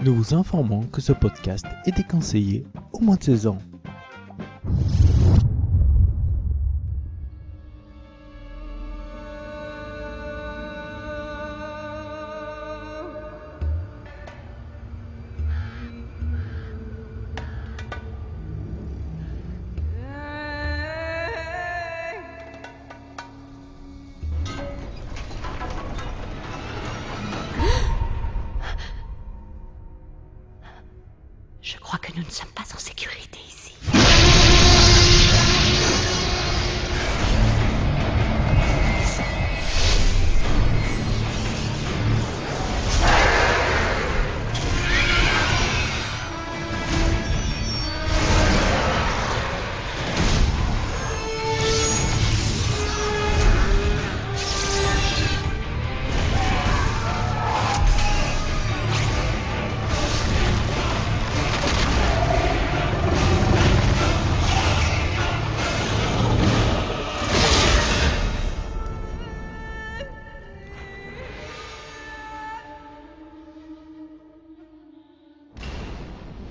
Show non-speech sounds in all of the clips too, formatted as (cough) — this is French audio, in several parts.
Nous vous informons que ce podcast est déconseillé au moins de 16 ans.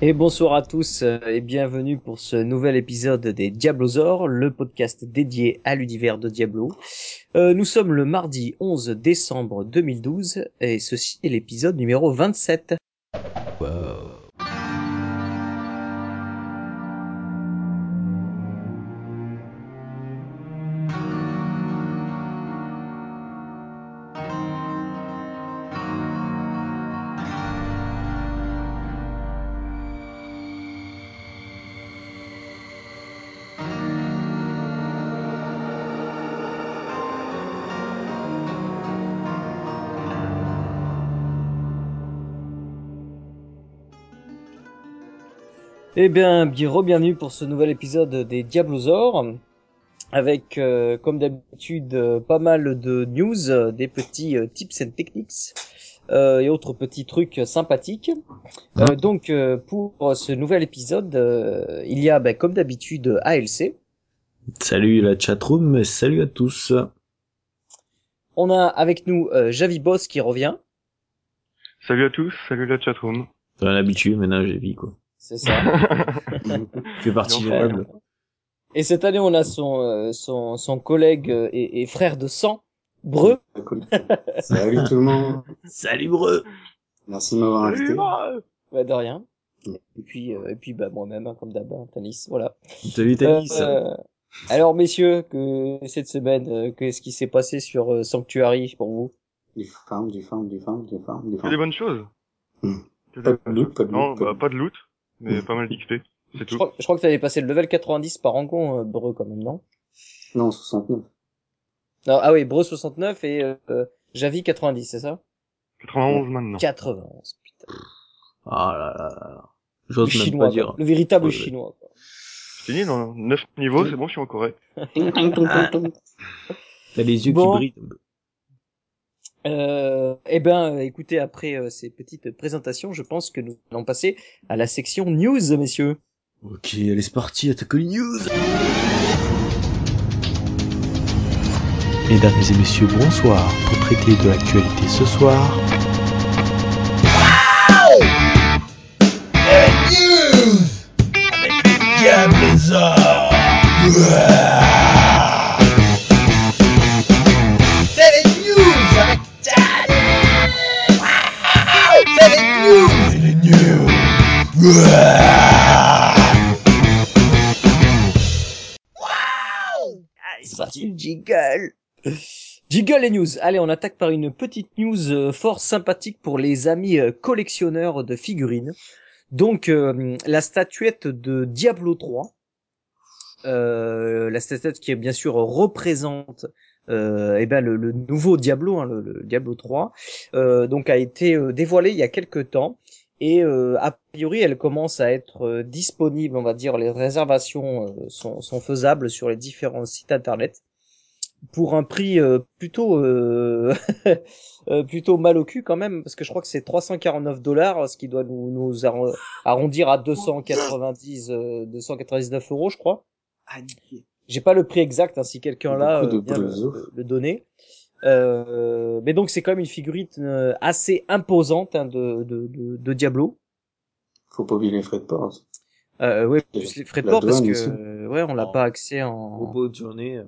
Et bonsoir à tous euh, et bienvenue pour ce nouvel épisode des Diablosaures, le podcast dédié à l'univers de Diablo. Euh, nous sommes le mardi 11 décembre 2012 et ceci est l'épisode numéro 27. Eh bien, bien bienvenue pour ce nouvel épisode des Diablosaures avec euh, comme d'habitude euh, pas mal de news, euh, des petits euh, tips and techniques euh, et autres petits trucs sympathiques. Euh, donc euh, pour ce nouvel épisode, euh, il y a ben, comme d'habitude ALC. Salut la chatroom, salut à tous. On a avec nous euh, Javi Boss qui revient. Salut à tous, salut la chatroom. T'as l'habitude, maintenant j'ai vie quoi. C'est ça. (laughs) Tu fais partie du Non, peuple. Et cette année, on a son euh, son, son collègue euh, et, et frère de sang, Breu. (laughs) Salut tout le monde. Salut Breu Merci de m'avoir invité. Bah, de rien. Et puis euh, et puis bah moi-même hein, comme d'hab, hein, Tanis, voilà. Salut Tanis Euh, alors messieurs, que cette semaine, euh, qu'est-ce qui s'est passé sur euh, Sanctuary pour vous? Du farm, du farm, du farm, du farm, du des bonnes choses. Hmm. Pas de bonnes loot, choses. pas de loot. Non, bah, pas de loot, mais pas mal d'XP. C'est je tout. crois, je crois que t'avais passé le level 90 par rencontre, euh, Breu quand même, non? Non, 69. Non, Ah oui, Breu 69 et euh, Javi 90, c'est ça? 91 maintenant. 91, putain. Ah là là là. Le J'ose même chinois, pas dire. quoi. le véritable Ouais, chinois. Quoi. C'est fini, dans 9 niveaux, c'est bon, je suis en correct. (laughs) T'as les yeux Bon. qui brillent. Euh, eh ben, écoutez, après euh, ces petites présentations, je pense que nous allons passer à la section news, messieurs. Ok, allez c'est parti, attaque les news. Mesdames et messieurs, bonsoir. Pour traiter de l'actualité ce soir, C'est parti, jiggle Jiggle les news. Allez, on attaque par une petite news euh, fort sympathique pour les amis euh, collectionneurs de figurines. Donc, euh, la statuette de Diablo 3, euh, la statuette qui bien sûr représente eh ben, le, le nouveau Diablo, hein, le, le Diablo 3, euh, donc a été dévoilée il y a quelques temps. Et euh, a priori, elle commence à être euh, disponible, on va dire, les réservations euh, sont, sont faisables sur les différents sites internet pour un prix euh, plutôt euh, (laughs) euh, plutôt mal au cul quand même, parce que je crois que c'est 349 dollars, ce qui doit nous, nous arro- arrondir à 290, euh, 299 euros, je crois. J'ai pas le prix exact, hein, si quelqu'un là euh, vient le- le donner. Euh, mais donc c'est quand même une figurine euh, assez imposante hein, de, de, de, de Diablo. Faut pas oublier les frais de port. Euh, ouais, plus les frais de port parce que aussi. euh, ouais, on l'a pas accès en Propos de journée.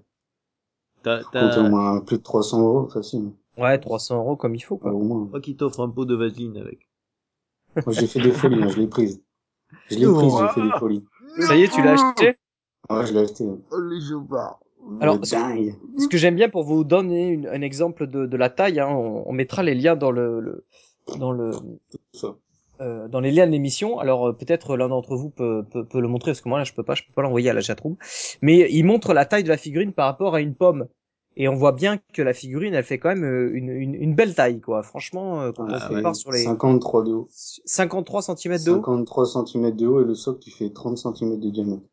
T'as, au moins plus de 300 euros, facile. ouais 300 euros comme il faut Pas quoi. au moins. crois qu'il t'offre un pot de vaseline avec. Moi, j'ai fait des folies, hein, je l'ai prise. Je l'ai prise, j'ai fait des folies. Ça y est, tu l'as acheté? Ouais, je l'ai acheté. Oh, les joueurs. Alors. Ce que j'aime bien pour vous donner une- un exemple de, de la taille, hein, on, on mettra les liens dans le, le dans le euh, dans les liens de l'émission. Alors euh, peut-être l'un d'entre vous peut, peut, peut le montrer parce que moi là je peux pas, je peux pas l'envoyer à la chatroom. Mais il montre la taille de la figurine par rapport à une pomme. Et on voit bien que la figurine, elle fait quand même euh, une, une, une belle taille, quoi. Franchement, euh, quand Ouais, on ça compare fait sur les 53 de haut. 53 cm de haut. 53 cm de haut et le socle qui fait 30 cm de diamètre.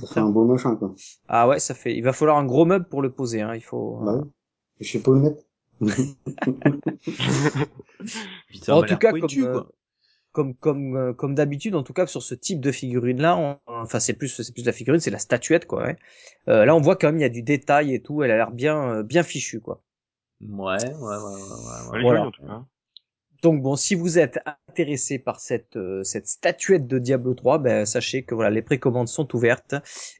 Ça fait un beau machin, quoi. Ah ouais, ça fait. Il va falloir un gros meuble pour le poser. Hein. Il faut. Bah ouais. Je sais pas où le mettre. (laughs) Putain, en tout cas, pointu, comme, euh, quoi. comme comme euh, comme d'habitude, en tout cas sur ce type de figurine là, on- enfin c'est plus c'est plus la figurine, c'est la statuette quoi. Ouais. Euh, là on voit quand même il y a du détail et tout, elle a l'air bien euh, bien fichue quoi. Ouais, ouais, ouais, ouais, ouais, Voilà. jolie, en tout cas. Donc bon, si vous êtes intéressé par cette euh, cette statuette de Diablo 3, ben sachez que voilà les précommandes sont ouvertes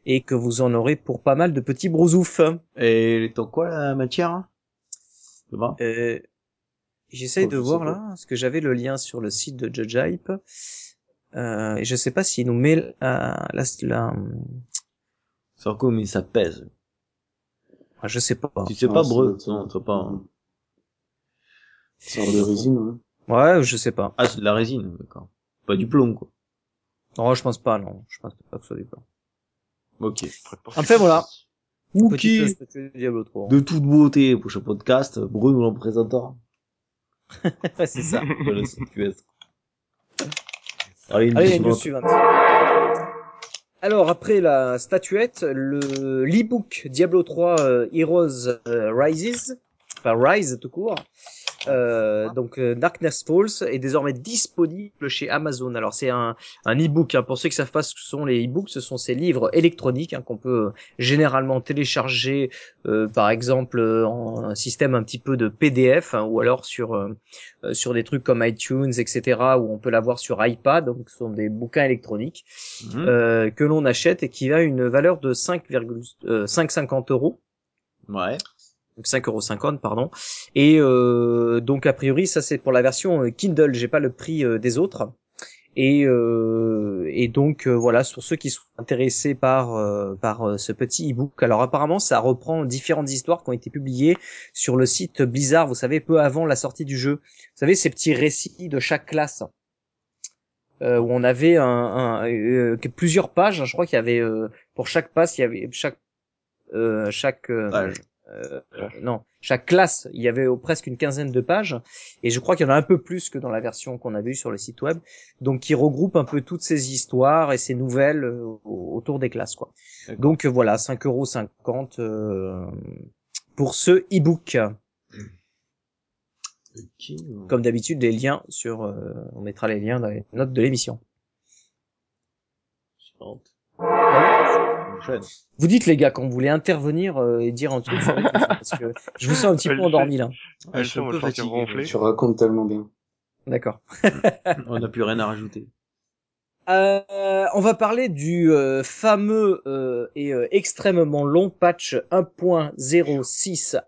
et que vous en aurez pour pas mal de petits brousoufs. Et elle est en quoi, la matière? hein? Je sais pas. Euh, J'essaye Oh, de je voir là, parce que j'avais le lien sur le site de Judge Hype. Euh, et je sais pas s'il nous met la, la, la- Sur quoi, mais ça pèse. ah, je sais pas. Tu sais pas, breu. Non, pas. hein. Sort de résine, ouais. Ouais, je sais pas. Ah, c'est de la résine, d'accord. Pas du plomb, quoi. Non, je pense pas, non. Je pense pas que ce soit du plan. Ok. Enfin voilà. Ok. De Diablo 3. De toute beauté, prochain podcast, Bruno l'en présentera. Ouais, (laughs) c'est ça. (laughs) Allez, une Allez, news suivante. Alors, après la statuette, le l'e-book Diablo 3 euh, Heroes euh, Rises, enfin Rise tout court, euh, donc euh, Darkness Falls est désormais disponible chez Amazon. Alors c'est un, un e-book, hein. pour ceux qui savent pas ce que sont les e-books, ce sont ces livres électroniques hein, qu'on peut euh, généralement télécharger, euh, par exemple en un système un petit peu de PDF hein, ou alors sur sur des trucs comme iTunes, etc., où on peut l'avoir sur iPad, donc ce sont des bouquins électroniques euh, que l'on achète et qui a une valeur de 5,550 euros. Ouais. Donc 5,50 euros, pardon. Et euh, donc a priori ça c'est pour la version euh, Kindle, j'ai pas le prix euh, des autres. Et, et donc voilà, sur ceux qui sont intéressés par par ce petit e-book. Alors apparemment ça reprend différentes histoires qui ont été publiées sur le site Blizzard, vous savez, peu avant la sortie du jeu. Vous savez ces petits récits de chaque classe. Où on avait un, plusieurs pages, je crois qu'il y avait pour chaque passe, il y avait chaque chaque. Euh, euh, non, chaque classe, il y avait presque une quinzaine de pages, et je crois qu'il y en a un peu plus que dans la version qu'on avait eue sur le site web, donc qui regroupe un peu toutes ces histoires et ces nouvelles euh, au- autour des classes, quoi. Donc euh, voilà, 5,50€ euh, pour ce e-book. Ok. Comme d'habitude, les liens sur, on mettra les liens dans les notes de l'émission. Suivante. Prochaine. Vous dites les gars quand vous voulez intervenir euh, et dire un truc parce que je vous sens un petit peu (laughs) endormi là. Ah, je suis un peu fatigué. Tu racontes tellement bien. D'accord. On n'a plus rien à rajouter. Euh, on va parler du euh, fameux euh, et euh, extrêmement long patch 1.06a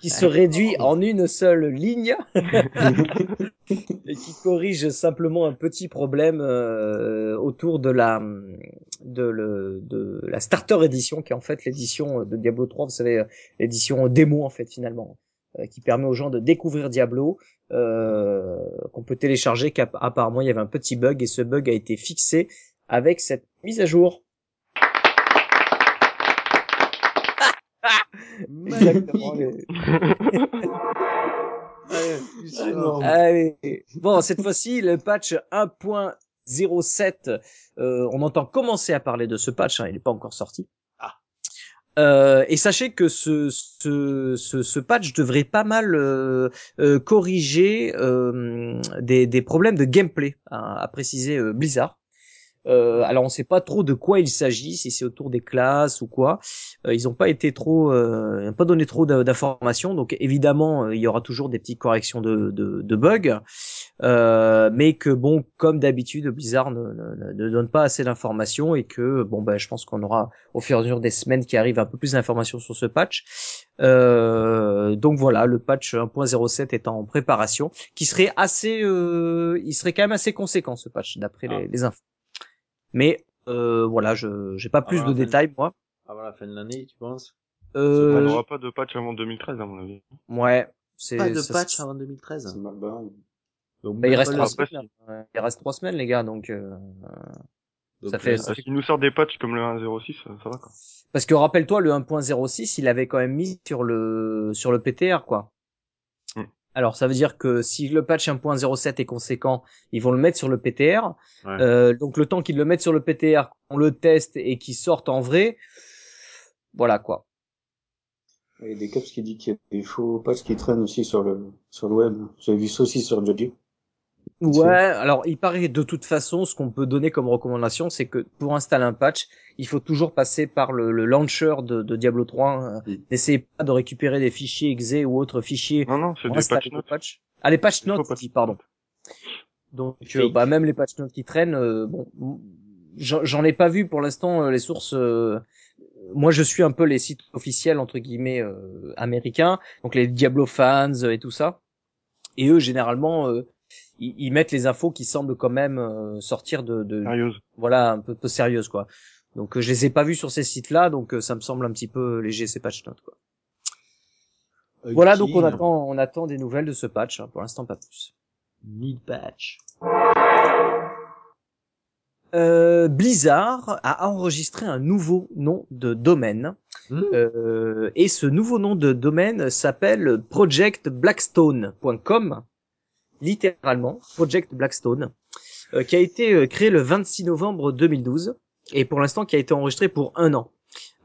qui se réduit en une seule ligne (laughs) et qui corrige simplement un petit problème euh, autour de la de, le, de la starter edition qui est en fait l'édition de Diablo 3 vous savez euh, l'édition démo en fait finalement. euh, qui permet aux gens de découvrir Diablo euh, qu'on peut télécharger qu'apparemment il y avait un petit bug et ce bug a été fixé avec cette mise à jour (laughs) Exactement. (laughs) Allez. Bon, cette fois-ci, le patch 1.07, euh, on entend commencer à parler de ce patch, hein, il n'est pas encore sorti. Euh, et sachez que ce, ce, ce, ce patch devrait pas mal euh, euh, corriger euh, des, des problèmes de gameplay, hein, à préciser euh, Blizzard. Euh, alors on sait pas trop de quoi il s'agit, si c'est autour des classes ou quoi. Ils ont pas été trop, ils pas donné trop d'informations. Donc évidemment, il y aura toujours des petites corrections de, de, de bugs, Euh, mais que bon, comme d'habitude, Blizzard ne, ne, ne donne pas assez d'informations et que bon, ben je pense qu'on aura au fur et à mesure des semaines qui arrivent un peu plus d'informations sur ce patch. Euh, donc voilà, le patch 1.07 est en préparation, qui serait assez, euh, il serait quand même assez conséquent ce patch d'après Ah. les, les infos. Mais euh, voilà, je j'ai pas plus voilà, de détails moi. Avant la fin de l'année, tu penses? On Euh, n'aura pas de patch avant 2013, à mon avis. ouais, c'est Pas de ça- patch avant 2013. C'est mal barré. Donc, Bah, il reste trois semaines. là. Ouais, Il reste trois semaines les gars, donc euh, donc, ça fait- euh, ça Ah, S'ils nous sortent des patchs comme le 1.06, ça, ça va quoi. parce que rappelle-toi le 1.06, il avait quand même mis sur le sur le PTR quoi. Hmm. Alors ça veut dire que si le patch 1.07 est conséquent, ils vont le mettre sur le PTR. Ouais. Euh, donc le temps qu'ils le mettent sur le PTR, qu'on le teste et qu'il sorte en vrai, voilà quoi. Il y a des caps qui disent qu'il y a des faux patchs qui traînent aussi sur le, sur le web. J'avais vu ça aussi sur Jojo. Ouais, alors il paraît de toute façon, ce qu'on peut donner comme recommandation, c'est que pour installer un patch, il faut toujours passer par le, le launcher de, de Diablo 3. hein. N'essayez pas de récupérer des fichiers exe ou autres fichiers Non, non, c'est des patch notes. patch. Ah, les patch notes, pardon. Donc, euh, bah, même les patch notes qui traînent, euh, bon, j'en ai pas vu pour l'instant euh, les sources. euh, moi, je suis un peu les sites officiels entre guillemets euh, américains, donc les Diablo fans et tout ça. Et eux, généralement, euh, ils, ils mettent les infos qui semblent quand même euh, sortir de, de Sérieuse. voilà un peu, peu sérieuses quoi. Donc, euh, je les ai pas vus sur ces sites-là, donc euh, ça me semble un petit peu léger ces patch notes quoi. Voilà, donc on attend, on attend des nouvelles de ce patch. hein, pour l'instant, pas plus. Need patch. Euh, Blizzard a enregistré un nouveau nom de domaine. Hmm. Euh, et ce nouveau nom de domaine s'appelle projectblackstone.com, littéralement, Project Blackstone, euh, qui a été euh, créé le 26 novembre 2012 et pour l'instant qui a été enregistré pour un an.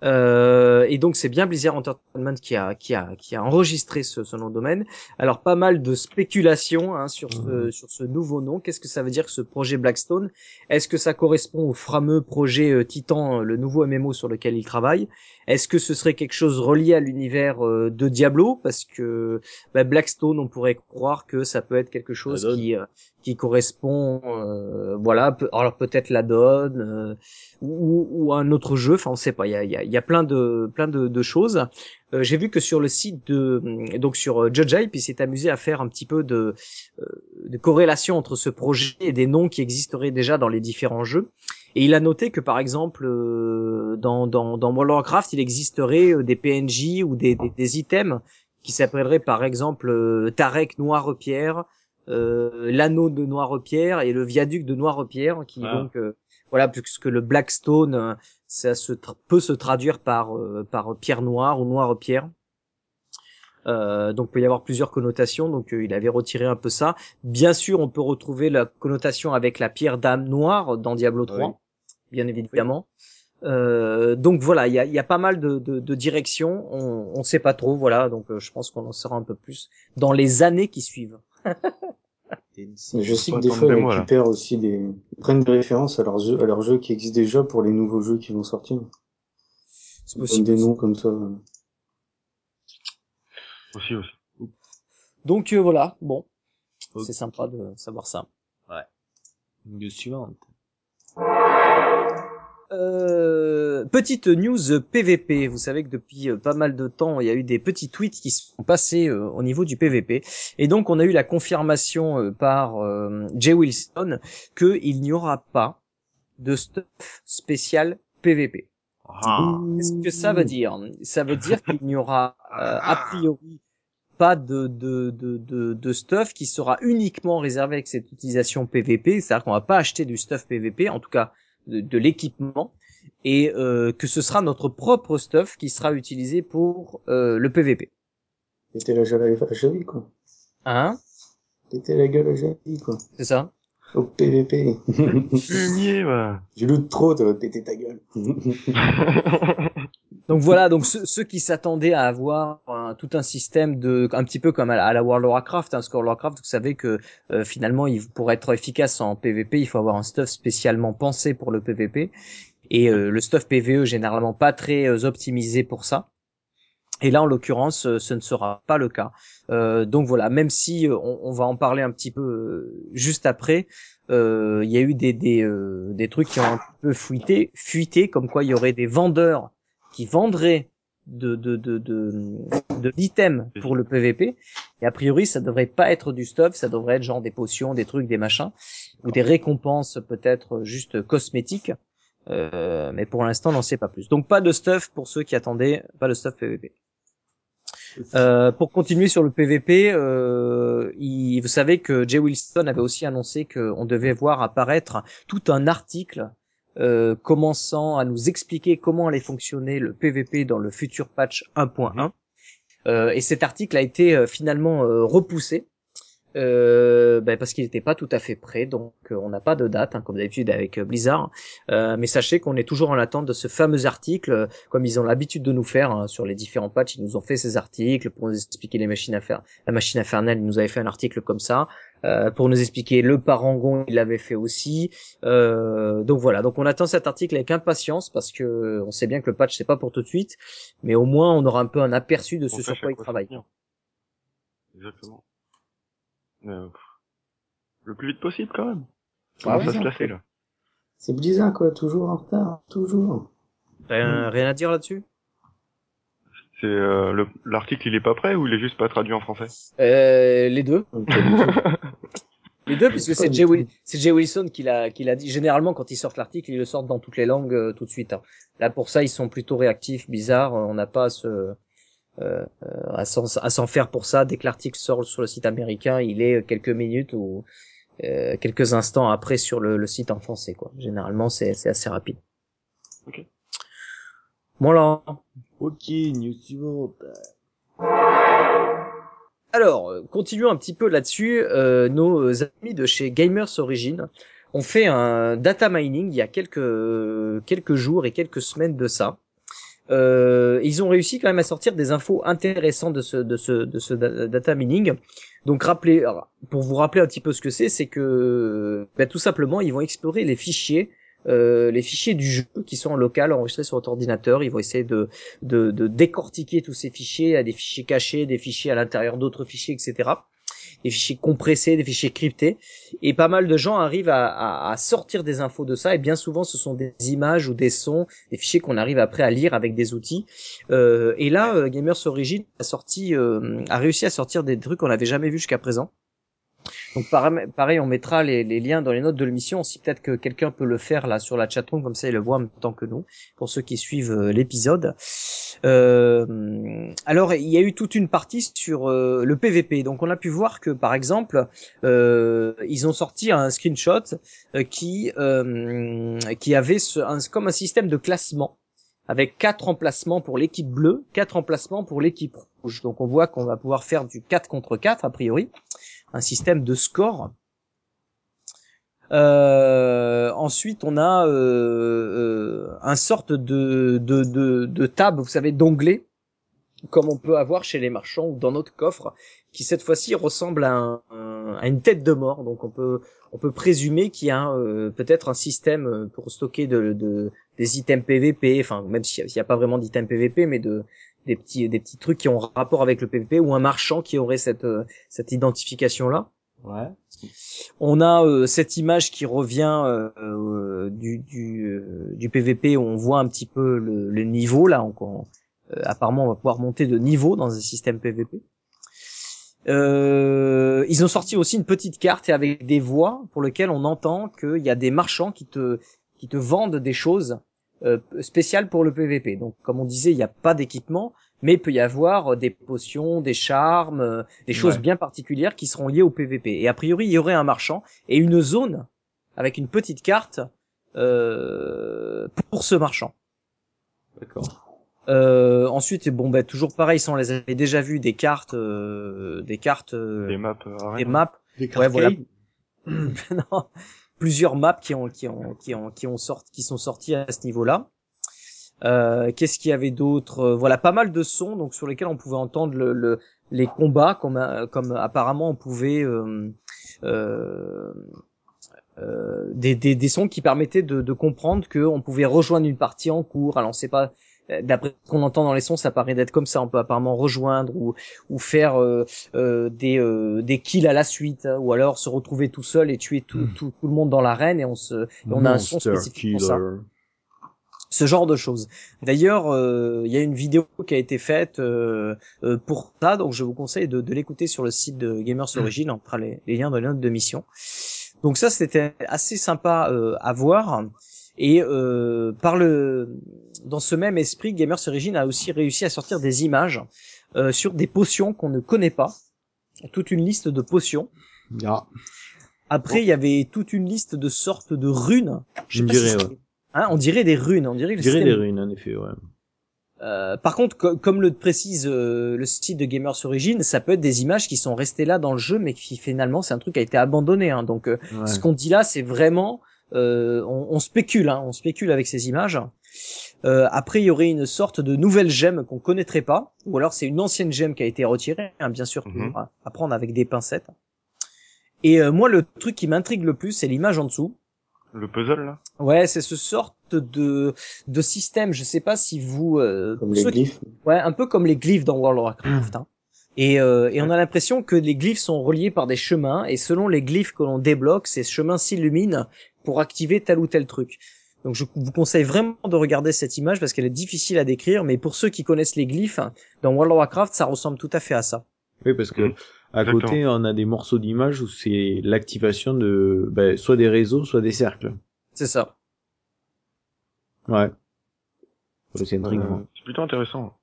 Euh, et donc c'est bien Blizzard Entertainment qui a qui a qui a enregistré ce, ce nom de domaine. Alors pas mal de spéculations hein, sur ce, sur ce nouveau nom. Qu'est-ce que ça veut dire ce projet Blackstone? Est-ce que ça correspond au fameux projet Titan, le nouveau MMO sur lequel il travaille? Est-ce que ce serait quelque chose relié à l'univers euh, de Diablo? Parce que bah, Blackstone, on pourrait croire que ça peut être quelque chose qui euh, qui correspond, euh, voilà, alors peut-être la donne euh, ou, ou un autre jeu. Enfin, on sait pas. Il y a, y a, y a plein de plein de, de choses. Euh, J'ai vu que sur le site de donc sur euh, Judge Hype, il s'est amusé à faire un petit peu de euh, de corrélation entre ce projet et des noms qui existeraient déjà dans les différents jeux. Et il a noté que par exemple euh, dans, dans, dans World of Warcraft, il existerait des PNJ ou des, des, des items qui s'appelleraient par exemple euh, Tarek Noirepierre, euh, l'anneau de Noirepierre et le viaduc de Noirepierre, qui Ah. donc euh, voilà puisque le Blackstone euh, ça se peut se traduire par euh, par pierre noire ou Noirepierre. Euh, donc il peut y avoir plusieurs connotations. Donc euh, il avait retiré un peu ça. Bien sûr, on peut retrouver la connotation avec la pierre d'âme noire dans Diablo 3, Oui. bien évidemment. Euh, donc voilà, il y a, y a pas mal de, de, de directions. On ne sait pas trop, voilà. Donc je pense qu'on en saura un peu plus dans les années qui suivent. (laughs) Je sais que des fois, ils récupèrent aussi des, ils prennent des références à leurs jeux, à leurs jeux qui existent déjà pour les nouveaux jeux qui vont sortir. C'est possible. des noms comme ça. Aussi, aussi. Donc euh, voilà, bon, c'est sympa de savoir ça. News suivante. Euh, petite news PVP. Vous savez que depuis euh, pas mal de temps, il y a eu des petits tweets qui sont passés euh, au niveau du PVP. Et donc, on a eu la confirmation euh, par Jay Wilson qu'il n'y aura pas de stuff spécial PVP. Ah. Qu'est-ce que ça veut dire? Ça veut dire qu'il n'y aura a priori pas de, de, de, de, de stuff qui sera uniquement réservé avec cette utilisation PVP. C'est-à-dire qu'on va pas acheter du stuff PVP, en tout cas de, de l'équipement, et euh, que ce sera notre propre stuff qui sera utilisé pour euh, le PVP. Péter la gueule à Javi, quoi. Hein? Péter la gueule à Javi, quoi. C'est ça Au PVP. Fumier, va. Je loot trop, péter ta gueule. (laughs) Donc voilà, donc ceux, qui s'attendaient à avoir un- tout un système de, un petit peu comme à la, World of Warcraft, hein, Warcraft, vous savez que euh, finalement, il, pour être efficace en PvP, il faut avoir un stuff spécialement pensé pour le PvP, et euh, le stuff PvE généralement pas très euh, optimisé pour ça. Et là, en l'occurrence, ce ne sera pas le cas. Donc voilà, même si on, on va en parler un petit peu juste après, il y a eu des des, des trucs qui ont un peu fuité, fuité, comme quoi il y aurait des vendeurs qui vendraient de de de de, l'items pour le PVP. Et a priori, ça devrait pas être du stuff, ça devrait être genre des potions, des trucs, des machins, ou des récompenses peut-être juste cosmétiques. Euh, mais pour l'instant, n'en sait pas plus. Donc pas de stuff pour ceux qui attendaient, pas de stuff PVP. Euh, pour continuer sur le PVP, euh, il- vous savez que Jay Wilson avait aussi annoncé qu'on devait voir apparaître tout un article euh, commençant à nous expliquer comment allait fonctionner le PVP dans le futur patch 1.1. Euh, et cet article a été euh, finalement euh, repoussé euh, ben, parce qu'il n'était pas tout à fait prêt, donc on n'a pas de date, hein, comme d'habitude avec Blizzard. Euh, mais sachez qu'on est toujours en attente de ce fameux article, comme ils ont l'habitude de nous faire hein, sur les différents patchs. Ils nous ont fait ces articles pour nous expliquer les machines à faire. La machine infernale, ils nous avaient fait un article comme ça. Euh, pour nous expliquer le parangon, il l'avait fait aussi. Euh, donc voilà, donc on attend cet article avec impatience parce que on sait bien que le patch c'est pas pour tout de suite, mais au moins on aura un peu un aperçu de On ce sur quoi travaillent. tenir. Exactement. Euh, le plus vite possible quand même. Ah Comment ouais, ça se lasser là C'est Blizzard, quoi, toujours en retard, toujours. Rien, rien à dire là-dessus? C'est euh, le- l'article il est pas prêt ou il est juste pas traduit en français? Euh, Les deux. Tout. (laughs) Les deux, puisque c'est Jay, Wilson qui l'a, qui l'a dit. Généralement, quand ils sortent l'article, ils le sortent dans toutes les langues euh, tout de suite. hein. Là, pour ça, ils sont plutôt réactifs, bizarres. On n'a pas à se, euh, euh, à s'en, à s'en faire pour ça. Dès que l'article sort sur le site américain, il est quelques minutes ou euh, quelques instants après sur le, le site en français, quoi. Généralement, c'est, c'est assez rapide. Ok. Voilà. Ok, news suivante. Alors, euh, continuons un petit peu là-dessus. Euh, nos amis de chez Gamers Origin ont fait un data mining il y a quelques quelques jours et quelques semaines de ça. Euh, ils ont réussi quand même à sortir des infos intéressantes de ce de ce de ce da- data mining. Donc rappelez, pour vous rappeler un petit peu ce que c'est, c'est que bah, tout simplement ils vont explorer les fichiers, euh, les fichiers du jeu qui sont en local enregistrés sur votre ordinateur. Ils vont essayer de décortiquer tous ces fichiers à des fichiers cachés, des fichiers à l'intérieur d'autres fichiers, etc. Des fichiers compressés, des fichiers cryptés. Et pas mal de gens arrivent à, sortir des infos de ça. Et bien souvent, ce sont des images ou des sons, des fichiers qu'on arrive après à lire avec des outils. Euh, et là, euh, Gamers Origin euh, a réussi à sortir des trucs qu'on n'avait jamais vus jusqu'à présent. Donc pareil, on mettra les, liens dans les notes de l'émission. Si peut-être que quelqu'un peut le faire là sur la chatroom, comme ça il le voit en même temps que nous, pour ceux qui suivent euh, l'épisode. Euh, alors il y a eu toute une partie sur euh, le PVP. Donc on a pu voir que par exemple, ils ont sorti un screenshot qui qui avait comme un système de classement avec quatre emplacements pour l'équipe bleue, quatre emplacements pour l'équipe rouge. Donc on voit qu'on va pouvoir faire du 4 contre 4 a priori, un système de score. Euh, ensuite, on a euh, euh, un sorte de, de, de, de tab, vous savez, d'onglet, comme on peut avoir chez les marchands ou dans notre coffre, qui cette fois-ci ressemble à, un- un- à une tête de mort. Donc on peut on peut présumer qu'il y a euh, peut-être un système pour stocker de, de des items PVP, enfin même s'il n'y a, pas vraiment d'items PVP, mais de des petits des petits trucs qui ont rapport avec le PVP ou un marchand qui aurait cette euh, cette identification là. Ouais. On a euh, cette image qui revient euh, euh, du du, euh, du PVP où on voit un petit peu le, le niveau là. On, on- apparemment, on va pouvoir monter de niveau dans un système PVP. Euh, ils ont sorti aussi une petite carte avec des voix pour lesquelles on entend qu'il y a des marchands qui te qui te vendent des choses euh, spéciales pour le PVP. Donc, comme on disait, il n'y a pas d'équipement, mais il peut y avoir des potions, des charmes, euh, des choses Ouais. bien particulières qui seront liées au PVP. Et a priori, il y aurait un marchand et une zone avec une petite carte euh, pour ce marchand. D'accord. Euh, ensuite, bon, ben toujours pareil, ça on les avait déjà vu des cartes, euh, des cartes, euh, Des maps euh, des maps, Des Ouais, voilà. (laughs) non, plusieurs maps qui ont qui ont qui ont qui ont sorti qui sont sorties à ce niveau-là. Euh, Qu'est-ce qu'il y avait d'autre? Euh, Voilà, pas mal de sons donc sur lesquels on pouvait entendre le, le- les combats, comme, euh, comme apparemment on pouvait euh, euh, euh, des, des, des sons qui permettaient de, de comprendre qu'on pouvait rejoindre une partie en cours. Alors c'est pas euh, d'après ce qu'on entend dans les sons, ça paraît d'être comme ça. On peut apparemment rejoindre ou, ou faire euh, euh, des, euh, des kills à la suite, hein, ou alors se retrouver tout seul et tuer tout, tout, tout le monde dans l'arène et on se, et on a un son spécifique pour ça ce genre de choses. D'ailleurs, euh, il y a une vidéo qui a été faite euh, euh, pour ça, donc je vous conseille de, de l'écouter sur le site de Gamers Origin, on fera les, les liens dans les notes de mission. Donc ça, c'était assez sympa euh, à voir. Et euh, par le, dans ce même esprit, Gamers Origin a aussi réussi à sortir des images euh, sur des potions qu'on ne connaît pas, toute une liste de potions. Ah, Après, il y avait toute une liste de sortes de runes. Je si dirais, ouais. Hein, on dirait des runes, on dirait le dirais des runes, en effet, ouais. Euh, par contre, co- comme le précise euh, le site de Gamers Origin, ça peut être des images qui sont restées là dans le jeu, mais qui finalement c'est un truc qui a été abandonné. Hein. Donc, euh, Ouais. ce qu'on dit là, c'est vraiment, euh, on, on spécule, hein, on spécule avec ces images. Euh, après, il y aurait une sorte de nouvelle gemme qu'on connaîtrait pas, ou alors c'est une ancienne gemme qui a été retirée, hein, bien sûr, Mhm. à, à prendre avec des pincettes. Et euh, moi, le truc qui m'intrigue le plus, c'est l'image en dessous. Le puzzle, là? Ouais, c'est ce sorte de de système. Je sais pas si vous euh, Comme les qui- glyphes. Ouais, un peu comme les glyphes dans World of Warcraft. hein. Et, euh, et on a l'impression que les glyphes sont reliés par des chemins, et selon les glyphes que l'on débloque, ces chemins s'illuminent pour activer tel ou tel truc. Donc je vous conseille vraiment de regarder cette image parce qu'elle est difficile à décrire, mais pour ceux qui connaissent les glyphes, dans World of Warcraft, ça ressemble tout à fait à ça. Oui, parce que Mhm. à Exactement. côté, on a des morceaux d'image où c'est l'activation de ben, soit des réseaux, soit des cercles. C'est ça. Ouais. Euh. C'est plutôt intéressant.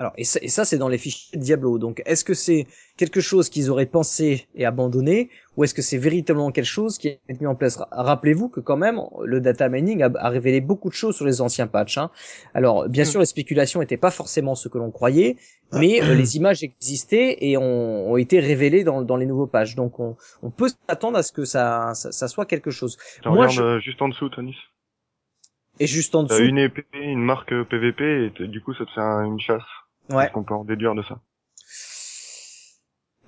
Alors, et ça, et ça c'est dans les fichiers de Diablo. Donc, est-ce que c'est quelque chose qu'ils auraient pensé et abandonné, ou est-ce que c'est véritablement quelque chose qui a été mis en place? Ra- Rappelez-vous que quand même, le data mining a, a révélé beaucoup de choses sur les anciens patchs. hein. Alors, bien sûr, les spéculations n'étaient pas forcément ce que l'on croyait, mais euh, les images existaient et ont, ont été révélées dans, dans les nouveaux patchs. Donc, on, on peut s'attendre à ce que ça, ça, ça soit quelque chose. Moi, regarde euh, juste en dessous, Tonis. Et juste en dessous, une épée, une marque euh, PVP, et t- du coup, ça te fait un- une chasse. Ouais. Qu'est-ce qu'on peut en déduire de ça?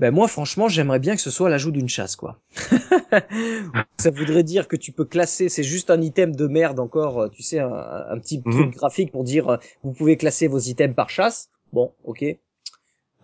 Ben moi franchement j'aimerais bien que ce soit l'ajout d'une chasse quoi. (laughs) ça voudrait dire que tu peux classer, c'est juste un item de merde encore, euh, tu sais un, un petit Mhm. truc graphique pour dire euh, vous pouvez classer vos items par chasse. Bon ok.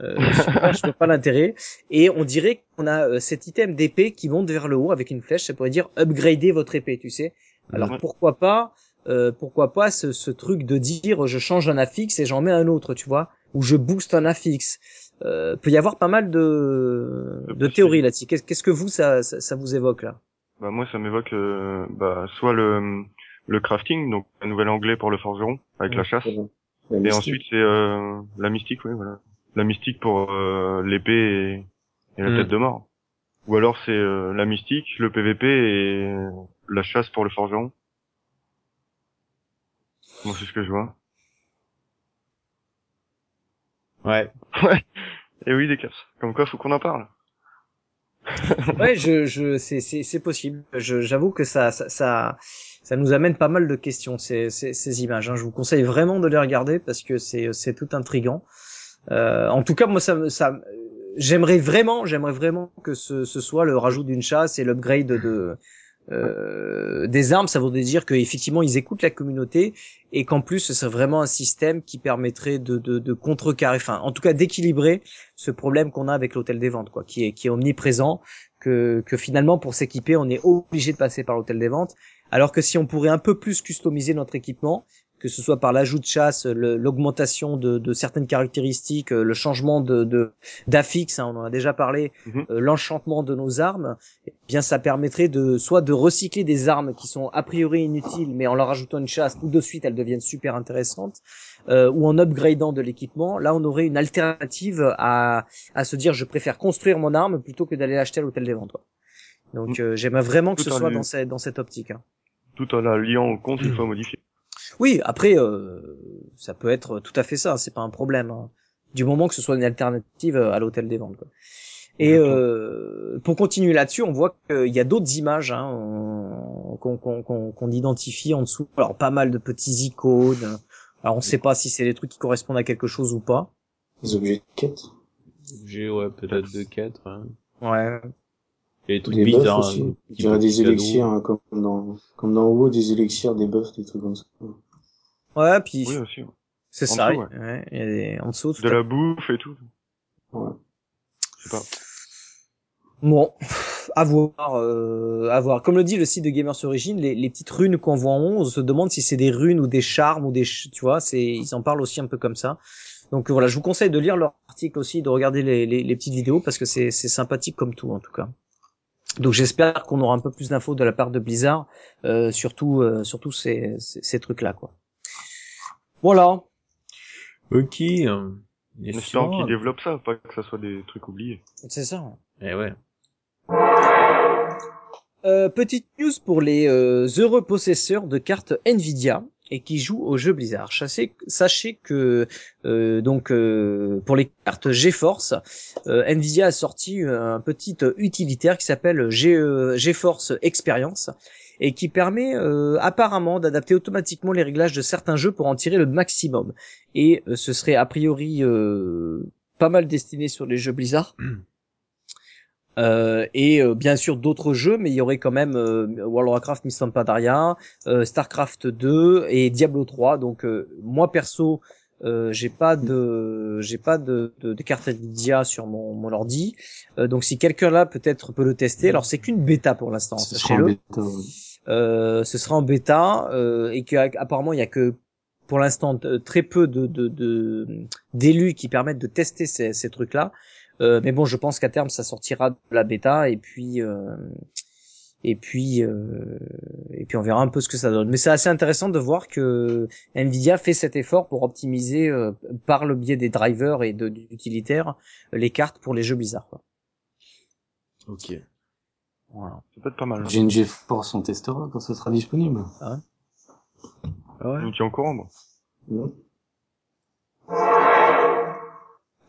Euh, je sais pas, je vois pas l'intérêt. Et on dirait qu'on a euh, cet item d'épée qui monte vers le haut avec une flèche, ça pourrait dire upgrader votre épée, tu sais. Alors Ouais. pourquoi pas, euh, pourquoi pas ce, ce truc de dire je change un affixe et j'en mets un autre, tu vois, ou je booste un affixe. Euh, peut y avoir pas mal de, de théories là-dessus. Qu'est-ce qu'est-ce que vous ça, ça, ça vous évoque là? Bah moi, ça m'évoque euh, bah, soit le, le crafting, donc un nouvel anglais pour le forgeron, avec la chasse. La Et mystique. ensuite, c'est euh, la mystique, oui, voilà. La mystique pour euh, l'épée et, et la Mm. tête de mort. Ou alors c'est euh, la mystique, le PVP et la chasse pour le forgeron. Moi, c'est ce que je vois. Ouais. (laughs) Et oui, des caps. Comme quoi, faut qu'on en parle. (laughs) Ouais, je, je, c'est, c'est, c'est possible. Je, j'avoue que ça, ça, ça, ça nous amène pas mal de questions ces, ces, ces images. Hein. Je vous conseille vraiment de les regarder parce que c'est, c'est tout intrigant. Euh, en tout cas, moi, ça, ça, me- j'aimerais vraiment, j'aimerais vraiment que ce, ce soit le rajout d'une chasse et l'upgrade de euh, des armes. Ça voudrait dire qu'effectivement, ils écoutent la communauté et qu'en plus, ce serait vraiment un système qui permettrait de, de, contrecarrer, enfin, en tout cas, d'équilibrer ce problème qu'on a avec l'hôtel des ventes, quoi, qui est, qui est omniprésent, que, que finalement, pour s'équiper, on est obligé de passer par l'hôtel des ventes, alors que si on pourrait un peu plus customiser notre équipement, que ce soit par l'ajout de chasse, l'augmentation de, de certaines caractéristiques, euh, le changement de de- d'affixe, hein, on en a déjà parlé, Mhm. euh, l'enchantement de nos armes, eh bien ça permettrait de soit de recycler des armes qui sont a priori inutiles, mais en leur ajoutant une chasse, tout de suite elles deviennent super intéressantes, euh, ou en upgradant de l'équipement. Là, on aurait une alternative à à se dire je préfère construire mon arme plutôt que d'aller l'acheter à l'hôtel des ventes. quoi. Donc euh, j'aimerais vraiment que Tout ce soit dans cette dans cette optique. hein. Tout en la liant au compte une fois modifié. Oui, après, euh, ça peut être tout à fait ça, c'est pas un problème. hein. Du moment que ce soit une alternative euh, à l'hôtel des ventes. Quoi. Et euh, pour continuer là-dessus, on voit qu'il y a d'autres images. Hein, on, qu'on qu'on qu'on qu'on identifie en dessous. Alors pas mal de petits icônes. Alors on sait pas si c'est des trucs qui correspondent à quelque chose ou pas. Les objets de quête? J'ai, ouais, peut-être deux, quatre, hein. Ouais. Il y a des trucs Des aussi. hein, petits- dirais petits des élixirs, hein, comme dans, comme dans WoW, des élixirs, des buffs, des trucs comme ça. Ouais, puis Oui, aussi. c'est ça. dessous, ouais. il y a des en dessous. tout De la bouffe et tout. Ouais. Je sais pas. Bon, à voir, euh, à voir. Comme le dit le site de Gamers Origin, les, les petites runes qu'on voit en haut, on se demande si c'est des runes ou des charmes ou des, tu vois, c'est, ils en parlent aussi un peu comme ça. Donc voilà, je vous conseille de lire leur article aussi, de regarder les, les, les petites vidéos parce que c'est, c'est sympathique comme tout en tout cas. Donc j'espère qu'on aura un peu plus d'infos de la part de Blizzard, euh, surtout, euh, surtout ces, ces, ces trucs-là quoi. Voilà. Ok. euh, sinon, qu'ils développent ça, pas que ça soit des trucs oubliés. C'est ça. Eh ouais. Euh, petite news pour les euh, heureux possesseurs de cartes Nvidia et qui jouent au jeu Blizzard. Sachez, que euh, donc euh, pour les cartes GeForce, euh, Nvidia a sorti un petit utilitaire qui s'appelle GeForce Experience et qui permet apparemment d'adapter automatiquement les réglages de certains jeux pour en tirer le maximum. Et ce serait a priori pas mal destiné sur les jeux Blizzard. Euh, et euh, bien sûr d'autres jeux, mais il y aurait quand même euh, World of Warcraft, Mists of Pandaria, euh, Starcraft 2 et Diablo 3. Donc euh, moi perso, euh, j'ai pas de j'ai pas de, de, de carte Nvidia sur mon, mon ordi. Euh, donc si quelqu'un là peut-être peut le tester. Alors c'est qu'une bêta pour l'instant, sachez-le. Euh, ce sera en bêta euh, et qu'apparemment il y a que pour l'instant très peu de de- de- d'élus qui permettent de tester ces, ces trucs là. Euh, mais bon, je pense qu'à terme ça sortira de la bêta et puis euh, et puis euh, et puis on verra un peu ce que ça donne. Mais c'est assez intéressant de voir que Nvidia fait cet effort pour optimiser euh, par le biais des drivers et de d'utilitaires les cartes pour les jeux Blizzard. Quoi. Ok. Voilà. Ça peut être pas mal. hein. GNG Force, on testera quand ce sera disponible. Ah ouais. Je me tiens au courant, moi. Ouais.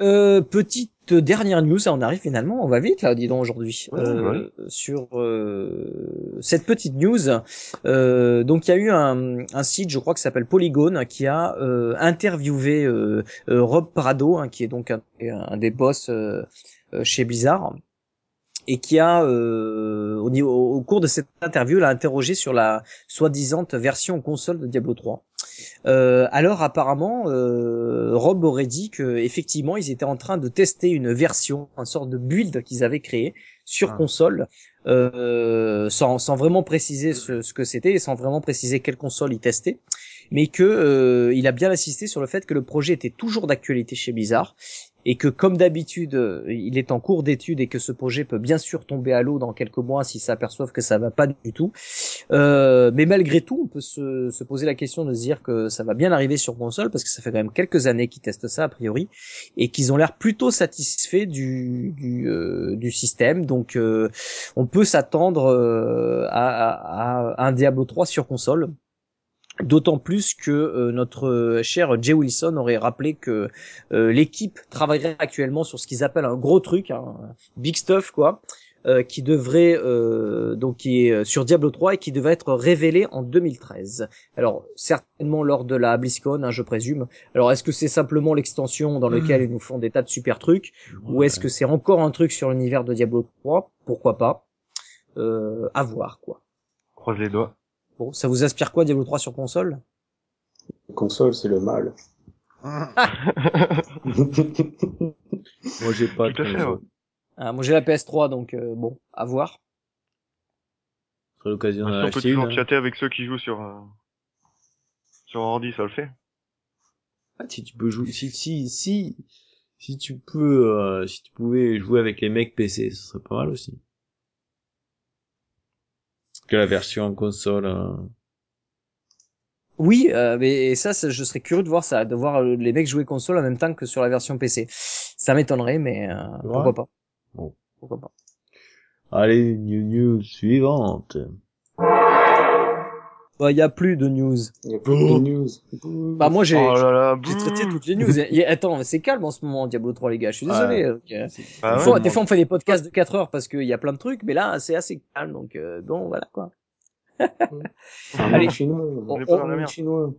Euh, petite dernière news, on arrive finalement, on va vite là, dis donc aujourd'hui. Ouais, Euh, Sur euh, cette petite news, euh, donc il y a eu un, un site, je crois que s'appelle Polygone, qui a euh, interviewé Rob Prado, hein, qui est donc un, un des boss chez Blizzard, et qui a euh, au, niveau, au cours de cette interview, l'a interrogé sur la soi-disant version console de Diablo 3. Euh, alors apparemment, euh, Rob aurait dit que effectivement ils étaient en train de tester une version, une sorte de build qu'ils avaient créé sur Ah. console, euh, sans, sans vraiment préciser ce, ce que c'était et sans vraiment préciser quelle console ils testaient, mais que euh, il a bien insisté sur le fait que le projet était toujours d'actualité chez Blizzard et que comme d'habitude euh, il est en cours d'étude et que ce projet peut bien sûr tomber à l'eau dans quelques mois s'ils s'aperçoivent que ça va pas du tout. Euh, mais malgré tout, on peut se, se poser la question de se dire que ça va bien arriver sur console parce que ça fait quand même quelques années qu'ils testent ça a priori et qu'ils ont l'air plutôt satisfaits du euh, système. Donc on peut s'attendre à, à- à un Diablo 3 sur console. D'autant plus que euh, notre cher Jay Wilson aurait rappelé que euh, l'équipe travaillerait actuellement sur ce qu'ils appellent un gros truc, un big stuff quoi, euh, qui devrait euh, donc qui est euh, sur Diablo 3 et qui devait être révélé en 2013. Alors certainement lors de la BlizzCon, hein, je présume. Alors est-ce que c'est simplement l'extension dans laquelle ils nous font des tas de super trucs, ou est-ce que c'est encore un truc sur l'univers de Diablo 3 Pourquoi pas? Euh, À voir quoi. Croise les doigts. Bon, ça vous inspire quoi Diablo 3 sur console? Console, c'est le mal. (laughs) Moi j'ai pas Tout à fait, ouais. Ah, Moi j'ai la PS3 donc euh, bon, à voir. Ce serait l'occasion d'en on peut une. toujours hein. chatter avec ceux qui jouent sur, euh, sur ordi, ça le fait. Ah, si tu peux jouer, si, si, si, si tu peux, euh, si tu pouvais jouer avec les mecs PC, ce serait pas mal aussi. Que la version console, euh, Oui, euh, mais et ça, ça, je serais curieux de voir ça, de voir euh, les mecs jouer console en même temps que sur la version PC. Ça m'étonnerait, mais euh, pourquoi pas. Bon. Pourquoi pas. Allez, news, news suivante. Bah, il y a plus de news. Il y a plus de news. Bah moi j'ai Oh là là, j'ai bouh. traité toutes les news. Et- attends, c'est calme en ce moment Diablo 3 les gars. Je suis désolé. Ouais. donc, euh, Bah des, fois, bon. des fois on fait des podcasts de 4 heures parce qu'il y a plein de trucs, mais là c'est assez calme donc euh, bon voilà quoi. Allez. chinois. On- chinois.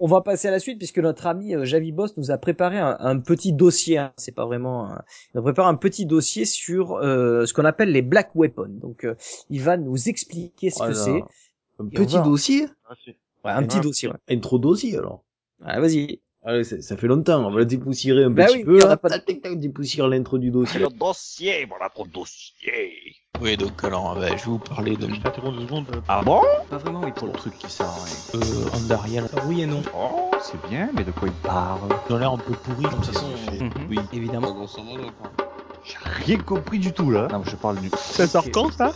Va passer à la suite puisque notre ami euh, Javi Boss nous a préparé un, un petit dossier. hein. C'est pas vraiment. un- il a préparé un petit dossier sur euh, ce qu'on appelle les black weapons. Donc, euh, il va nous expliquer ce que Voilà. c'est. On petit dossier Ah. Ouais, un petit Ouais. dossier. Ouais. Intro dossier alors. Ah, Vas-y. Allez, ça, ça fait longtemps, on va le dépoussiérer un Bah petit oui, peu. en a pas de- Tac, tac, tac, dépoussière l'intro du dossier. dossier, voilà ton dossier. Oui, donc alors, bah, je vais vous parler de Je t'interromps deux secondes. Ah bon? Pas vraiment, oui, pour le truc qui sert à rien. euh, Andariel. Oui et non. Oh, c'est bien, mais de quoi il parle? Ont l'air un peu pourris, de toute façon. Mhm. Oui, évidemment. J'ai rien compris du tout là. Non, je parle du. Ça sort quand, ça?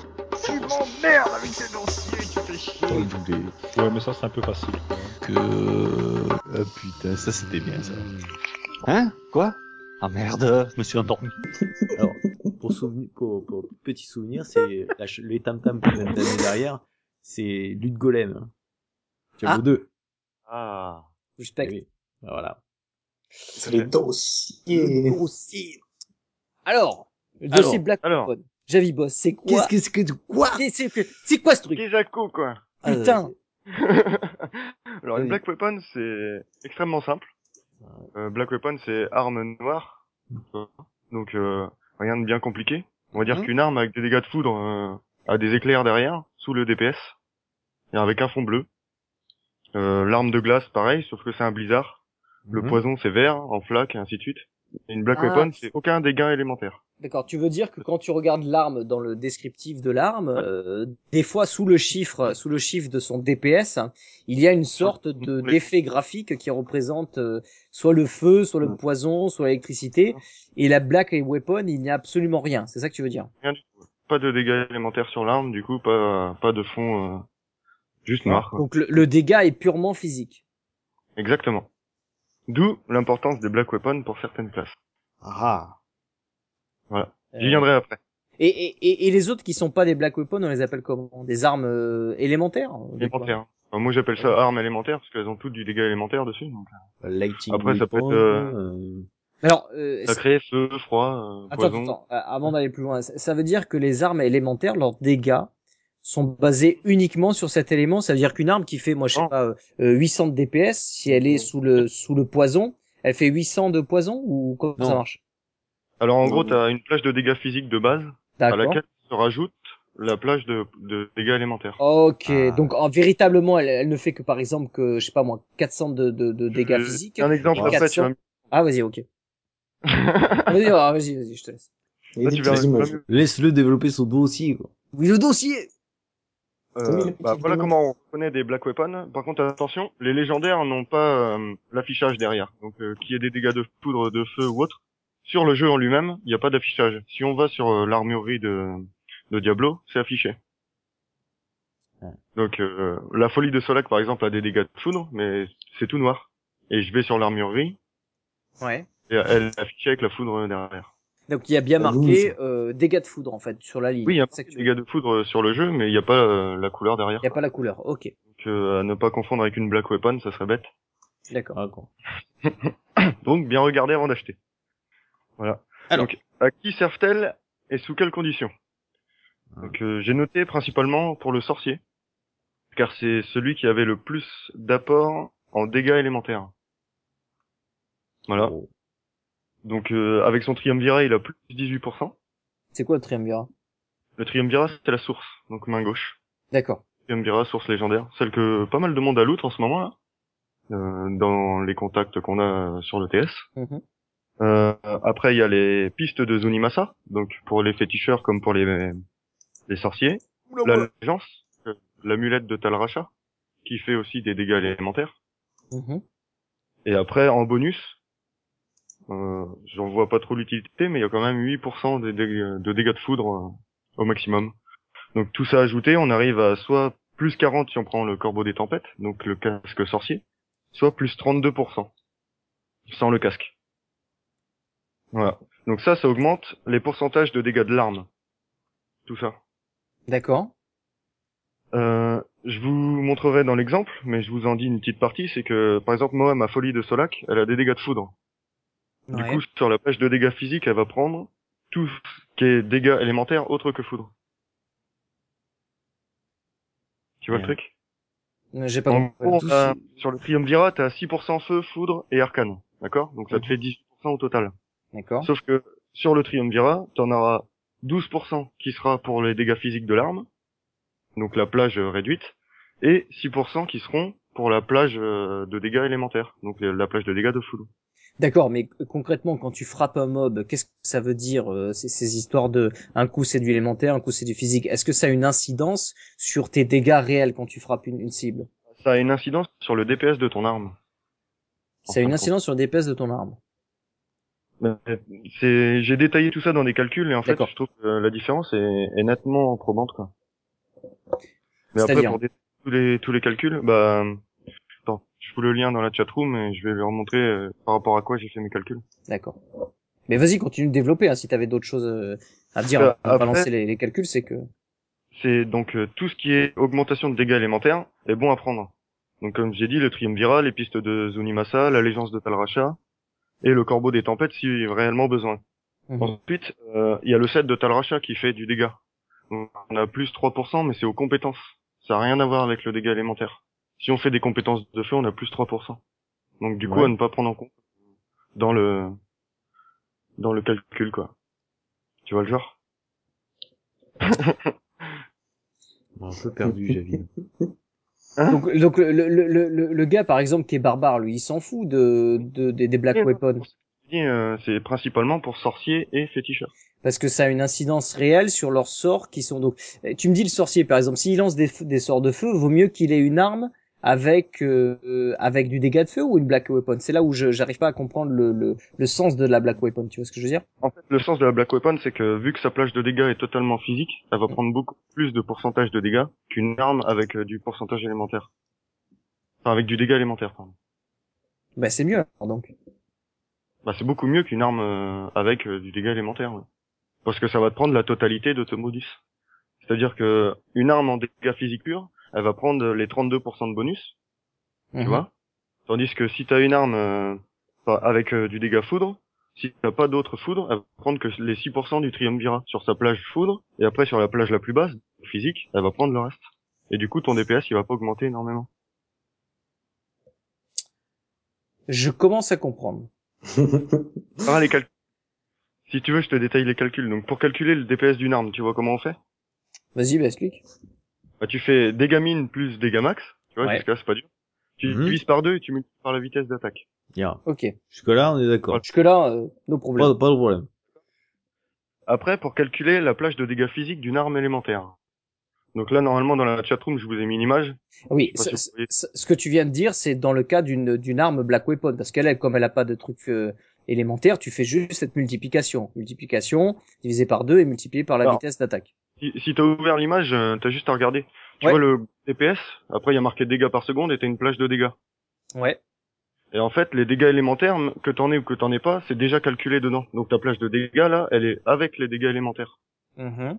Tu m'emmerdes avec tes dossiers, tu fais chier. Ouais, mais ça c'est un peu facile. Que... Ah putain, ça c'était bien, ça. Hein? Quoi? Ah merde, je me suis endormi. Alors, pour, souvenir, pour, pour petit souvenir, c'est la ch- les tam tam donné derrière, c'est Lutte Golem. hein. Diablo Ah. 2. Ah. Respect. Oui. Ah, Voilà. C'est les dossiers. Dossier. Alors, le Alors, dossier black alors. Javi Boss, c'est quoi Qu'est-ce que c'est que quoi Qu'est-ce que- C'est quoi ce truc Kizaku, quoi. Putain. (laughs) Alors, une Oui. Black Weapon, c'est extrêmement simple. Euh, Black Weapon, c'est arme noire. Donc, euh, rien de bien compliqué. On va dire Mhm. qu'une arme avec des dégâts de foudre euh, a des éclairs derrière, sous le DPS, et avec un fond bleu. Euh, L'arme de glace, pareil, sauf que c'est un blizzard. Le Mhm. poison, c'est vert, en flaque, et ainsi de suite. Une Black Ah. Weapon, c'est aucun dégât élémentaire. D'accord, tu veux dire que quand tu regardes l'arme dans le descriptif de l'arme, euh, des fois sous le chiffre, sous le chiffre de son DPS, hein, il y a une sorte de d'effet graphique qui représente euh, soit le feu, soit le poison, soit l'électricité. Et la Black Weapon, il n'y a absolument rien. C'est ça que tu veux dire? Rien du tout. Pas de dégâts élémentaires sur l'arme, du coup, pas, pas de fond, euh, juste noir. quoi. Donc le, le dégât est purement physique. Exactement. D'où l'importance des Black Weapons pour certaines classes. Ah. J'y viendrai après. Et, et, et, et les autres qui sont pas des Black Weapons, on les appelle comment? Des armes euh, élémentaires Des quoi? Élémentaire. Enfin, moi j'appelle ça arme élémentaire parce qu'elles ont toutes du dégât élémentaire dessus. Donc, Bah, Lighting Après, ça peut être, euh, euh, Alors, euh, ça crée feu, froid, euh, Attends, poison. attends, euh, avant d'aller plus loin, ça ça veut dire que les armes élémentaires, leurs dégâts sont basés uniquement sur cet élément. Ça veut dire qu'une arme qui fait, moi je sais pas, euh, 800 de DPS, si elle est sous le sous le poison, elle fait 800 de poison ou comment Non. ça marche? Alors en gros, non. t'as une plage de dégâts physiques de base à laquelle se rajoute la plage de, de dégâts élémentaires. Ok, Ah. donc en, véritablement, elle, elle ne fait que par exemple que je sais pas moi 400 de, de, de dégâts Euh, physiques. Un exemple après, tu 400 vas Ah vas-y, ok. (laughs) Vas-y, ah, vas-y, vas-y, je te laisse. Là, tu tu vas. Laisse-le développer son dossier, quoi. Oui, le dossier. Euh, bah, voilà comment on connaît des Black Weapons. Par contre, attention, les légendaires n'ont pas euh, l'affichage derrière. Donc, euh, qu'il y ait des dégâts de poudre, de feu ou autre, sur le jeu en lui-même, il n'y a pas d'affichage. Si on va sur euh, l'armurerie de, de Diablo, c'est affiché. Ouais. Donc, euh, la folie de Solak, par exemple, a des dégâts de foudre, mais c'est tout noir. Et je vais sur l'armurerie, Ouais. et elle est affichée avec la foudre derrière. Donc il y a bien Ah, marqué euh, dégâts de foudre en fait sur la ligne. Oui, il y a dégâts de foudre sur le jeu, mais il n'y a pas euh, la couleur derrière. Il y a pas la couleur. Ok, Donc, euh, à ne pas confondre avec une Black Weapon, ça serait bête. d'accord. Ah. (coughs) Donc bien regarder avant d'acheter. Voilà. Alors. Donc à qui servent-elles et sous quelles conditions? Donc euh, j'ai noté principalement pour le sorcier, car c'est celui qui avait le plus d'apport en dégâts élémentaires. Voilà. Oh. Donc euh, avec son triumvirat, il a plus 18%. C'est quoi le triumvirat Le triumvirat, c'est la source, donc main gauche. D'accord. Triumvirat, source légendaire, celle que pas mal de monde a loot en ce moment là, euh, dans les contacts qu'on a sur le TS. Mhm. Euh, après, il y a les pistes de Zunimasa, donc pour les féticheurs comme pour les, les sorciers. L'allégeance, euh, l'amulette de Talracha, qui fait aussi des dégâts élémentaires. Mhm. Et après, en bonus, euh, j'en vois pas trop l'utilité, mais il y a quand même 8% de dégâts, de dégâts de foudre euh, au maximum. Donc tout ça ajouté, on arrive à soit plus 40 si on prend le corbeau des tempêtes, donc le casque sorcier, soit plus 32%, sans le casque. Voilà. Donc ça, ça augmente les pourcentages de dégâts de l'arme. Tout ça. D'accord. Euh, je vous montrerai dans l'exemple, mais je vous en dis une petite partie, c'est que, par exemple, moi, ma folie de Solak, elle a des dégâts de foudre. Du Ouais. coup, sur la page de dégâts physiques, elle va prendre tout ce qui est dégâts élémentaires autres que foudre. Tu vois Ouais. le truc? Euh, J'ai pas En compris. gros, t'as- sur le triumvirat, t'as 6% feu, foudre et arcane. D'accord? Donc ça te fait 18% au total. D'accord. Sauf que sur le triumvirat, t'en auras 12% qui sera pour les dégâts physiques de l'arme, donc la plage euh, réduite, et 6% qui seront pour la plage euh, de dégâts élémentaires, donc la plage de dégâts de foudre. D'accord, mais concrètement, quand tu frappes un mob, qu'est-ce que ça veut dire euh, ces, ces histoires de un coup c'est du élémentaire, un coup c'est du physique? Est-ce que ça a une incidence sur tes dégâts réels quand tu frappes une, une cible? Ça a une incidence sur le DPS de ton arme. Ça a une incidence sur le DPS de ton arme. Euh, C'est, j'ai détaillé tout ça dans des calculs et en fait, je trouve que la différence est, est nettement probante quoi. Mais après, pour détailler tous les tous les calculs, bah, attends, je vous le lien dans la chatroom et je vais leur montrer euh, par rapport à quoi j'ai fait mes calculs. D'accord. Mais vas-y, continue de développer. Hein, si t'avais d'autres choses euh, à dire Euh, avant de après- balancer les, les calculs, c'est que C'est donc euh, tout ce qui est augmentation de dégâts élémentaires est bon à prendre. Donc comme j'ai dit, le triumvirat, les pistes de Zunimasa, l'allégeance de Talracha et le corbeau des tempêtes si réellement besoin. Mhm. Ensuite, euh, il y a le set de Talracha qui fait du dégât. Donc, on a plus 3%, mais c'est aux compétences. Ça n'a rien à voir avec le dégât élémentaire. Si on fait des compétences de feu, on a plus 3%. Donc du coup, Ouais. à ne pas prendre en compte dans le dans le calcul, quoi. Tu vois le genre? (laughs) Un peu perdu, Javine. (laughs) donc, donc le, le, le, le, le gars par exemple qui est barbare, lui, il s'en fout de, de des, des black weapons euh, C'est principalement pour sorciers et féticheurs. parce que ça a une incidence réelle sur leurs sorts qui sont donc. Eh, Tu me dis le sorcier par exemple, s'il lance des sorts de feu, vaut mieux qu'il ait une arme avec euh, avec du dégât de feu ou une black weapon? C'est là où je j'arrive pas à comprendre le, le le sens de la black weapon. Tu vois ce que je veux dire? En fait, le sens de la Black Weapon, c'est que vu que sa plage de dégâts est totalement physique, elle va prendre beaucoup plus de pourcentage de dégâts qu'une arme avec euh, du pourcentage élémentaire. Enfin, avec du dégât élémentaire, pardon. Bah c'est mieux alors, donc. Bah, c'est beaucoup mieux qu'une arme euh, avec euh, du dégât élémentaire, ouais. Parce que ça va te prendre la totalité de ton modus. C'est-à-dire que une arme en dégâts physiques purs, elle va prendre les 32% de bonus, tu Mhm. vois. Tandis que si t'as une arme euh, enfin, avec euh, du dégât foudre, si t'as pas d'autre foudre, elle va prendre que les 6% du triumvirat sur sa plage foudre, et après sur la plage la plus basse, physique, elle va prendre le reste. Et du coup, ton DPS, il va pas augmenter énormément. Je commence à comprendre. (laughs) Ah, les calculs. Si tu veux, je te détaille les calculs. Donc, pour calculer le DPS d'une arme, tu vois comment on fait? Vas-y, bah explique. Bah, Tu fais dégâts min plus dégâts max. Tu vois, Ouais. là, c'est pas dur. Tu Mhm. divises par deux et tu multiplies par la vitesse d'attaque. Yeah. Ok. Jusque là, on est d'accord. Jusque là, euh, nos problèmes. Pas, pas de problème. Après, pour calculer la plage de dégâts physiques d'une arme élémentaire. Donc là, normalement, dans la chatroom, je vous ai mis une image. Oui, ce, si vous voyez. ce- ce que tu viens de dire, c'est dans le cas d'une d'une arme black weapon, parce qu'elle, elle, comme elle a pas de truc euh, élémentaire, tu fais juste cette multiplication, multiplication divisé par deux et multiplié par la Alors. vitesse d'attaque. Si, t'as ouvert l'image, euh, t'as juste à regarder. Tu Ouais. vois le DPS, après il y a marqué dégâts par seconde et t'as une plage de dégâts. Ouais. Et en fait, les dégâts élémentaires, que t'en aies ou que t'en aies pas, c'est déjà calculé dedans. Donc ta plage de dégâts là, elle est avec les dégâts élémentaires. Mhm.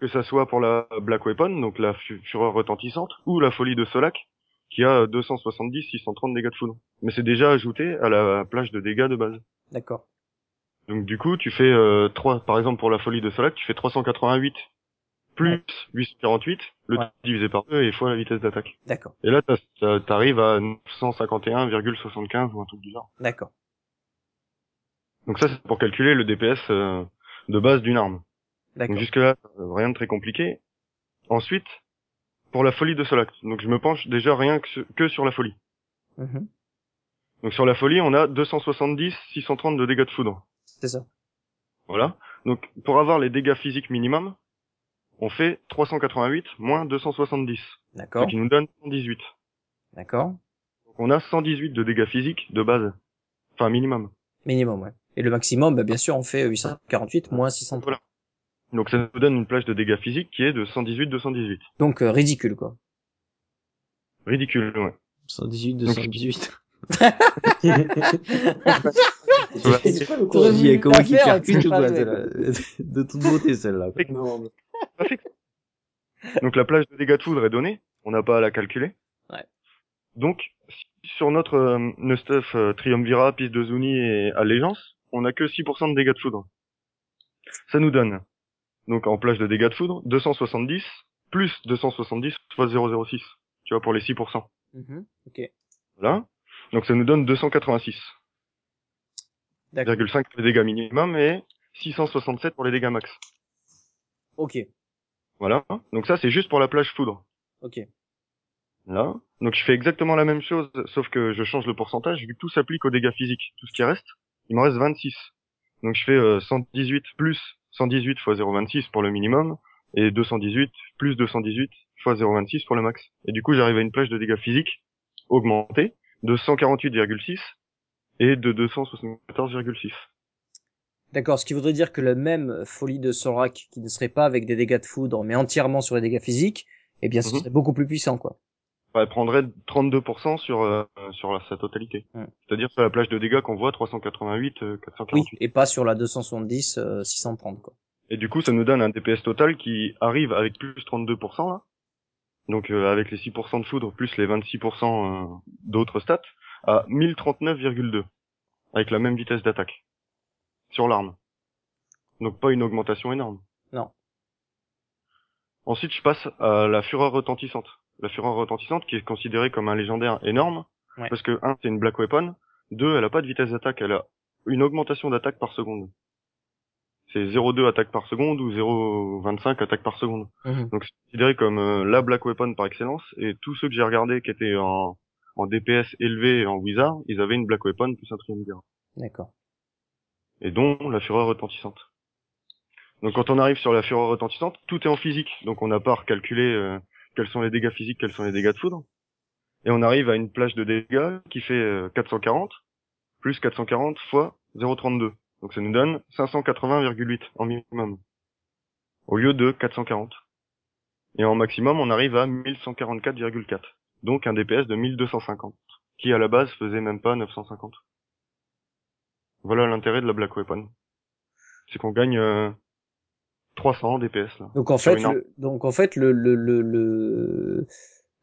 Que ça soit pour la Black Weapon, donc la fu- fureur retentissante, ou la folie de Solak, qui a 270, 630 dégâts de foudre. Mais c'est déjà ajouté à la plage de dégâts de base. D'accord. Donc du coup, tu fais euh, 3, par exemple pour la folie de Solak, tu fais 388 plus 848, le Ouais. divisé par 2 et fois la vitesse d'attaque. D'accord. Et là, t'arrives à 951,75 ou un truc du genre. D'accord. Donc ça, c'est pour calculer le DPS euh, de base d'une arme. D'accord. jusque là, rien de très compliqué. Ensuite, pour la folie de Solak. Donc je me penche déjà rien que, sur- que sur la folie. Mhm. Donc sur la folie, on a 270, 630 de dégâts de foudre. C'est ça. Voilà. Donc pour avoir les dégâts physiques minimum, on fait 388 moins 270, ce D'accord. qui nous donne 118. D'accord. Donc on a 118 de dégâts physiques de base. Enfin minimum. Minimum, ouais. Et le maximum, bah, bien sûr, on fait 848 moins 600. Voilà. Donc ça nous donne une plage de dégâts physiques qui est de 118-218. Donc euh, ridicule, quoi. Ridicule, ouais. 118, Donc, 218. (laughs) (laughs) C'est pas le coup. Comment qui faire. (laughs) De toute beauté, celle-là. Donc la plage de dégâts de foudre est donnée, on n'a pas à la calculer. Ouais. Donc si sur notre euh, notre stuff euh, Triumvirat, Piste de Zuni et Allégeance, on n'a que 6% de dégâts de foudre. Ça nous donne donc en plage de dégâts de foudre 270 plus 270 fois 006. Tu vois, pour les 6%. Mhm, Ok. Voilà. Donc ça nous donne 286. D'accord. 0,5 pour les dégâts minimum et 667 pour les dégâts max. Ok. Voilà. Donc ça, c'est juste pour la plage foudre. Ok. Là. Donc je fais exactement la même chose, sauf que je change le pourcentage, vu que tout s'applique aux dégâts physiques. Tout ce qui reste, il m'en reste 26. Donc je fais euh, 118 plus 118 fois 0,26 pour le minimum, et 218 plus 218 fois 0,26 pour le max. Et du coup, j'arrive à une plage de dégâts physiques augmentée de 148,6 et de 274,6. D'accord, ce qui voudrait dire que la même folie de Solrak, qui ne serait pas avec des dégâts de foudre, mais entièrement sur les dégâts physiques, eh bien, ce Mhm. serait beaucoup plus puissant, quoi. Elle prendrait 32% sur euh, sur la- sa totalité. C'est-à-dire sur la plage de dégâts qu'on voit 388, euh, 448. Oui, et pas sur la 270, euh, 630, quoi. Et du coup, ça nous donne un DPS total qui arrive avec plus 32%, là. Donc, euh, avec les 6% de foudre, plus les 26% euh, d'autres stats, à 1039,2. Avec la même vitesse d'attaque. Sur l'arme. Donc, pas une augmentation énorme. Non. Ensuite, je passe à la fureur retentissante. La fureur retentissante qui est considérée comme un légendaire énorme. Ouais. Parce que, un, c'est une black weapon. Deux, elle a pas de vitesse d'attaque, elle a une augmentation d'attaque par seconde. C'est 0,2 attaque par seconde ou 0,25 attaque par seconde. Mhm. Donc c'est considéré comme euh, la black weapon par excellence. Et tous ceux que j'ai regardés qui étaient en, en DPS élevé et en wizard, ils avaient une black weapon plus un triumvirat. D'accord. Et dont la fureur retentissante. Donc quand on arrive sur la fureur retentissante, tout est en physique. Donc on n'a pas à recalculer euh, quels sont les dégâts physiques, quels sont les dégâts de foudre. Et on arrive à une plage de dégâts qui fait euh, 440 plus 440 fois 0,32. Donc ça nous donne 580,8 en minimum. Au lieu de 440. Et en maximum, on arrive à 1144,4. Donc un DPS de 1250. Qui à la base faisait même pas 950. Voilà l'intérêt de la Black Weapon. C'est qu'on gagne euh, 300 DPS là. Donc en fait, le, donc en fait, le, le, le, le,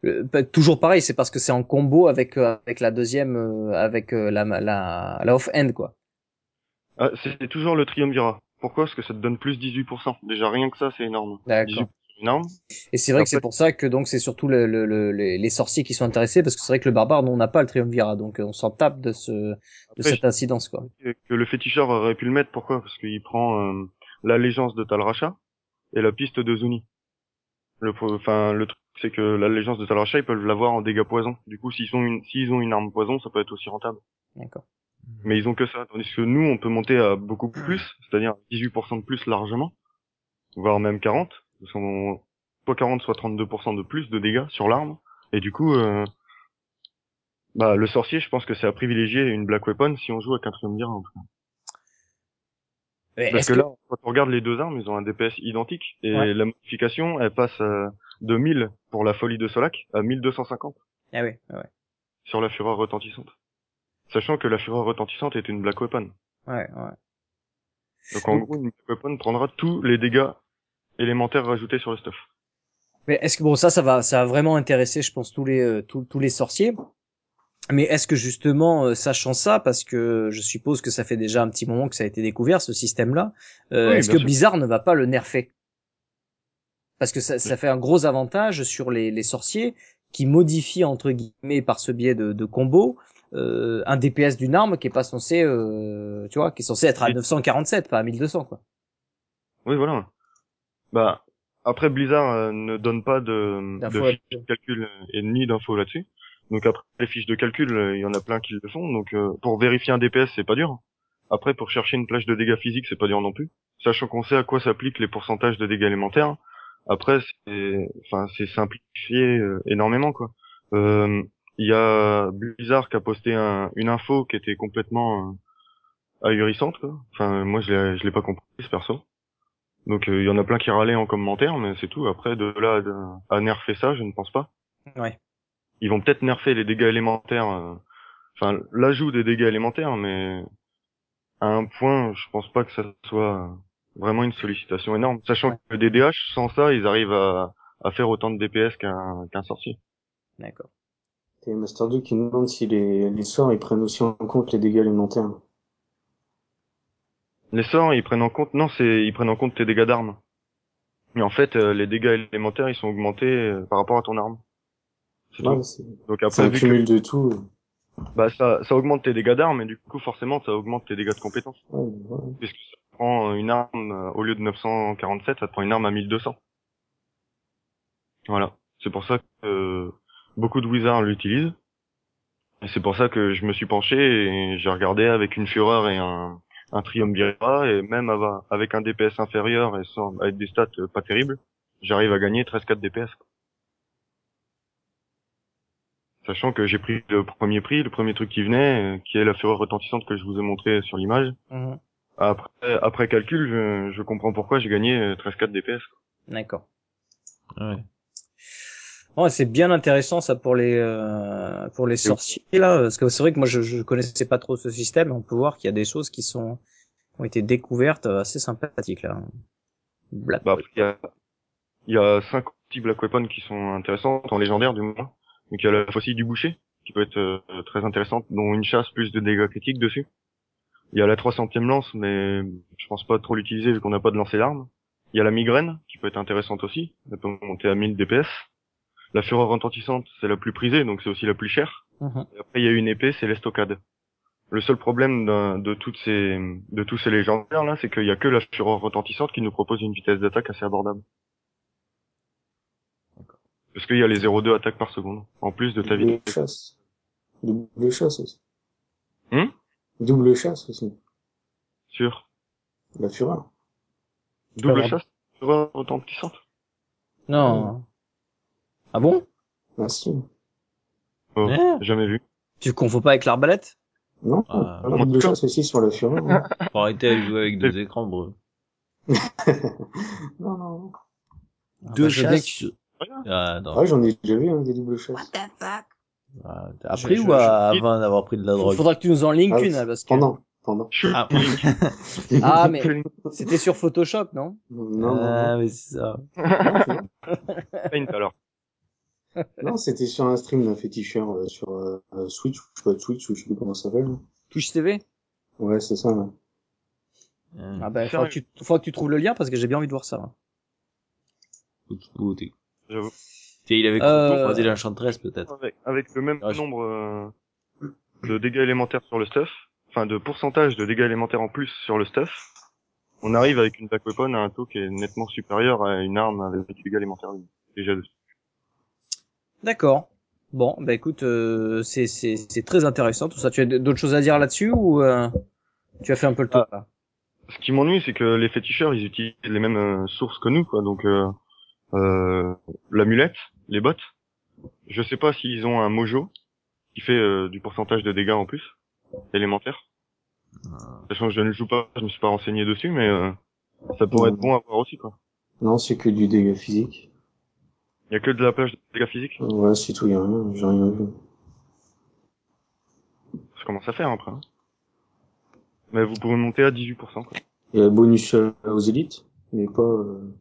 le- bah, toujours pareil, c'est parce que c'est en combo avec euh, avec la deuxième, euh, avec euh, la la la off end quoi. Ah, c'est toujours le triumvirat. Pourquoi? Parce que ça te donne plus 18%. Déjà rien que ça, c'est énorme. D'accord. 18% énorme. Et c'est vrai que c'est pour ça que donc c'est surtout le, le, le- les, les sorciers qui sont intéressés parce que c'est vrai que le barbare, nous on n'a pas le triumvirat, donc euh, on s'en tape de ce de Après, cette incidence quoi. que le féticheur aurait pu le mettre. Pourquoi? Parce qu'il prend euh, l'allégeance de Talracha et la piste de Zuni. Le, pro- enfin, le truc, c'est que l'allégeance de Talracha, ils peuvent l'avoir en dégâts poison. Du coup, s'ils ont une, s'ils ont une arme poison, ça peut être aussi rentable. D'accord. Mais ils ont que ça. Tandis que nous, on peut monter à beaucoup plus, c'est-à-dire 18% de plus largement, voire même 40. Qu'on- soit 40, soit 32% de plus de dégâts sur l'arme. Et du coup, euh, bah, le sorcier, je pense que c'est à privilégier une Black Weapon si on joue à quatrième dire. Mais Parce que, que- là, quand on regarde les deux armes, ils ont un DPS identique. Et Ouais. la modification, elle passe euh, de 1000 pour la folie de Solak à 1250 Ah oui, ouais, sur la fureur retentissante. Sachant que la fureur retentissante est une Black Weapon. ouais, ouais. Donc en gros, une Black Weapon prendra tous les dégâts élémentaires rajoutés sur le stuff. Mais est-ce que bon ça ça va ça va vraiment intéresser je pense tous les euh, tous, tous les sorciers. Mais est-ce que justement euh, sachant ça parce que je suppose que ça fait déjà un petit moment que ça a été découvert ce système là, Oui, est-ce que sûr. Blizzard ne va pas le nerfer? Parce que ça, ça fait un gros avantage sur les, les sorciers qui modifient entre guillemets par ce biais de, de combo euh, un DPS d'une arme qui est pas censé euh, tu vois qui est censé être à Oui. 947 pas à 1200 quoi. Oui, voilà. Bah, après Blizzard euh, ne donne pas de, de fiches de calcul et ni d'infos là-dessus. Donc après les fiches de calcul, euh, il y en a plein qui le font. Donc euh, pour vérifier un DPS, c'est pas dur. Après pour chercher une plage de dégâts physiques, c'est pas dur non plus. Sachant qu'on sait à quoi s'appliquent les pourcentages de dégâts élémentaires. Après, c'est, enfin, c'est simplifié euh, énormément quoi. Euh, Il y a Blizzard qui a posté un- une info qui était complètement euh, ahurissante quoi. Enfin, moi je l'ai, je l'ai pas compris ce perso. Donc euh, il y en a plein qui râlaient en commentaire, mais c'est tout. Après, de là à, à nerfer ça, je ne pense pas. Ouais. Ils vont peut-être nerfer les dégâts élémentaires, euh, enfin l'ajout des dégâts élémentaires, mais à un point, je pense pas que ça soit vraiment une sollicitation énorme. Sachant que des DH, sans ça, ils arrivent à, à faire autant de DPS qu'un qu'un sorcier. D'accord. Et Master 2 qui nous demande si les, les sorts ils prennent aussi en compte les dégâts élémentaires. Les sorts, ils prennent en compte, non, c'est ils prennent en compte tes dégâts d'armes. Mais en fait, euh, les dégâts élémentaires, ils sont augmentés euh, par rapport à ton arme. Ouais, Donc après, un vu que cumul de tout. bah, ça, ça augmente tes dégâts d'armes, et du coup, forcément, ça augmente tes dégâts de compétences. Ouais, ouais. Puisque ça te prend une arme, euh, au lieu de 947, ça te prend une arme à 1200. Voilà. C'est pour ça que euh, beaucoup de wizards l'utilisent. Et c'est pour ça que je me suis penché et j'ai regardé avec une fureur et un, un triumvirat, et même avec un DPS inférieur et sans, avec des stats euh, pas terribles, j'arrive à gagner 13-4 DPS. quoi. Sachant que j'ai pris le premier prix, le premier truc qui venait, euh, qui est la fureur retentissante que je vous ai montré sur l'image. Mhm. Après, après calcul, je, je comprends pourquoi j'ai gagné euh, 13-4 DPS. quoi. D'accord. Ouais. Ouais, c'est bien intéressant ça pour les euh, pour les sorciers là, parce que c'est vrai que moi je, je connaissais pas trop ce système. On peut voir qu'il y a des choses qui sont ont été découvertes euh, assez sympathiques là. Black Bah, il y a, il y a cinq petits Black Weapon qui sont intéressants, en légendaire du moins. Donc il y a la faucille du boucher, qui peut être euh, très intéressante, dont une chasse plus de dégâts critiques dessus. Il y a la 300e lance, mais je pense pas trop l'utiliser vu qu'on n'a pas de lancer d'armes. Il y a la migraine, qui peut être intéressante aussi, elle peut monter à 1000 DPS. La fureur retentissante, c'est la plus prisée, donc c'est aussi la plus chère. Mhm. Et après, il y a une épée, c'est l'estocade. Le seul problème de toutes ces, de tous ces légendaires là, c'est qu'il y a que la fureur retentissante qui nous propose une vitesse d'attaque assez abordable. Parce qu'il y a les 0,2 attaques par seconde, en plus de ta Double vitesse. chasse. Double chasse aussi. Hum Double chasse aussi. Sur La fureur. double chasse, fureur retentissante? Non. Ah bon? Ah si. Oh, Ouais. Jamais vu. Tu confonds pas avec l'arbalète? Non, Ah, la double chasse aussi sur la fureur. (laughs) hein. Faut arrêter de jouer avec deux écrans, bro. (laughs) non, non. Deux bah, chasses. Ah, non. Ah, j'en ai déjà vu, hein, des doubles chasses. What the fuck? Ah, Après Je- ou je- à- je- avant d'avoir pris de la Il drogue? Faudra que tu nous en links Ah, une parce que Pendant. Pendant. Ah, (laughs) Ah, mais- c'était sur Photoshop, non? Non, non, Ah, mais c'est ça. non. Paint alors. Non, c'était sur un stream d'un féticheur euh, sur euh, euh, Switch, je sais pas Twitch, ou je sais plus comment ça s'appelle. Touche TV Ouais, c'est ça. ouais. Hum, Ah bah, faudra que, tu, faudra que tu trouves le lien parce que j'ai bien envie de voir ça. hein. beauté. J'avoue. Tu sais, il avait Euh, croisé l'enchanteresse, peut-être. Avec, avec le même Ah, je- nombre euh, de dégâts élémentaires sur le stuff, enfin de pourcentage de dégâts élémentaires en plus sur le stuff, on arrive avec une Black Weapon à un taux qui est nettement supérieur à une arme avec des dégâts élémentaires déjà dessus. D'accord. Bon, bah écoute, euh, c'est c'est c'est très intéressant tout ça. Tu as d'autres choses à dire là-dessus ou euh, tu as fait un peu le tour là? Ce qui m'ennuie, c'est que les féticheurs, ils utilisent les mêmes euh, sources que nous, quoi. Donc, euh, euh, l'amulette, les bottes. Je sais pas s'ils ont un mojo qui fait euh, du pourcentage de dégâts en plus, élémentaire. Sachant que je ne joue pas, je me suis pas renseigné dessus, mais euh, ça pourrait être bon à voir aussi, quoi. Non, c'est que du dégât physique. Il y a que de la plage de dégâts physiques. Ouais, c'est tout, y a rien, j'ai rien vu. Ça commence à faire après. hein. Mais vous pouvez monter à 18%. Quoi. Il y a bonus aux élites, mais pas... Euh...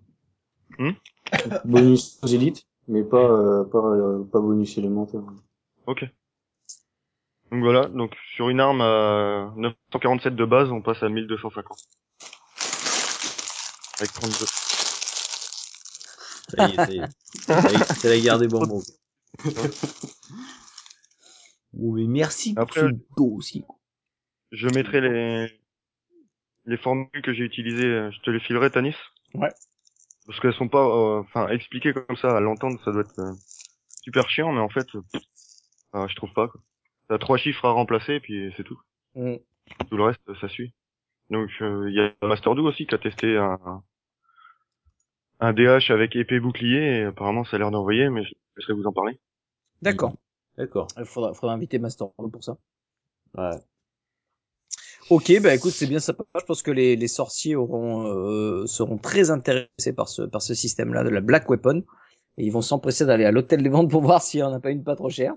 Hmm? (laughs) bonus aux élites, mais pas euh, pas, euh, pas bonus élémentaire. Ok. Donc voilà, donc sur une arme à 947 de base, on passe à 1250. Avec 32. Ça y est, ça y est. (laughs) Ça y est, C'est la guerre des bons mots. Oh, mais merci pour Après, dossier. Je mettrai les les formules que j'ai utilisées, euh, je te les filerai, Tanis. Ouais. Parce qu'elles sont pas, euh, enfin, expliquées comme ça, à l'entendre, ça doit être euh, super chiant, mais en fait, euh, euh, je trouve pas. Quoi. T'as trois chiffres à remplacer, et puis c'est tout. Mm. Tout le reste, ça suit. Donc, euh, il y a Master Do aussi qui a testé un, un DH avec épée bouclier, et apparemment ça a l'air d'envoyer, mais je laisserai vous en parler. D'accord. D'accord. Il faudra, faudra inviter Master pour ça. Ouais. Ok, bah écoute, c'est bien sympa. Je pense que les, les sorciers auront euh, seront très intéressés par ce par ce système-là de la Black Weapon et ils vont s'empresser d'aller à l'hôtel des ventes pour voir s'il y en a pas une pas trop chère.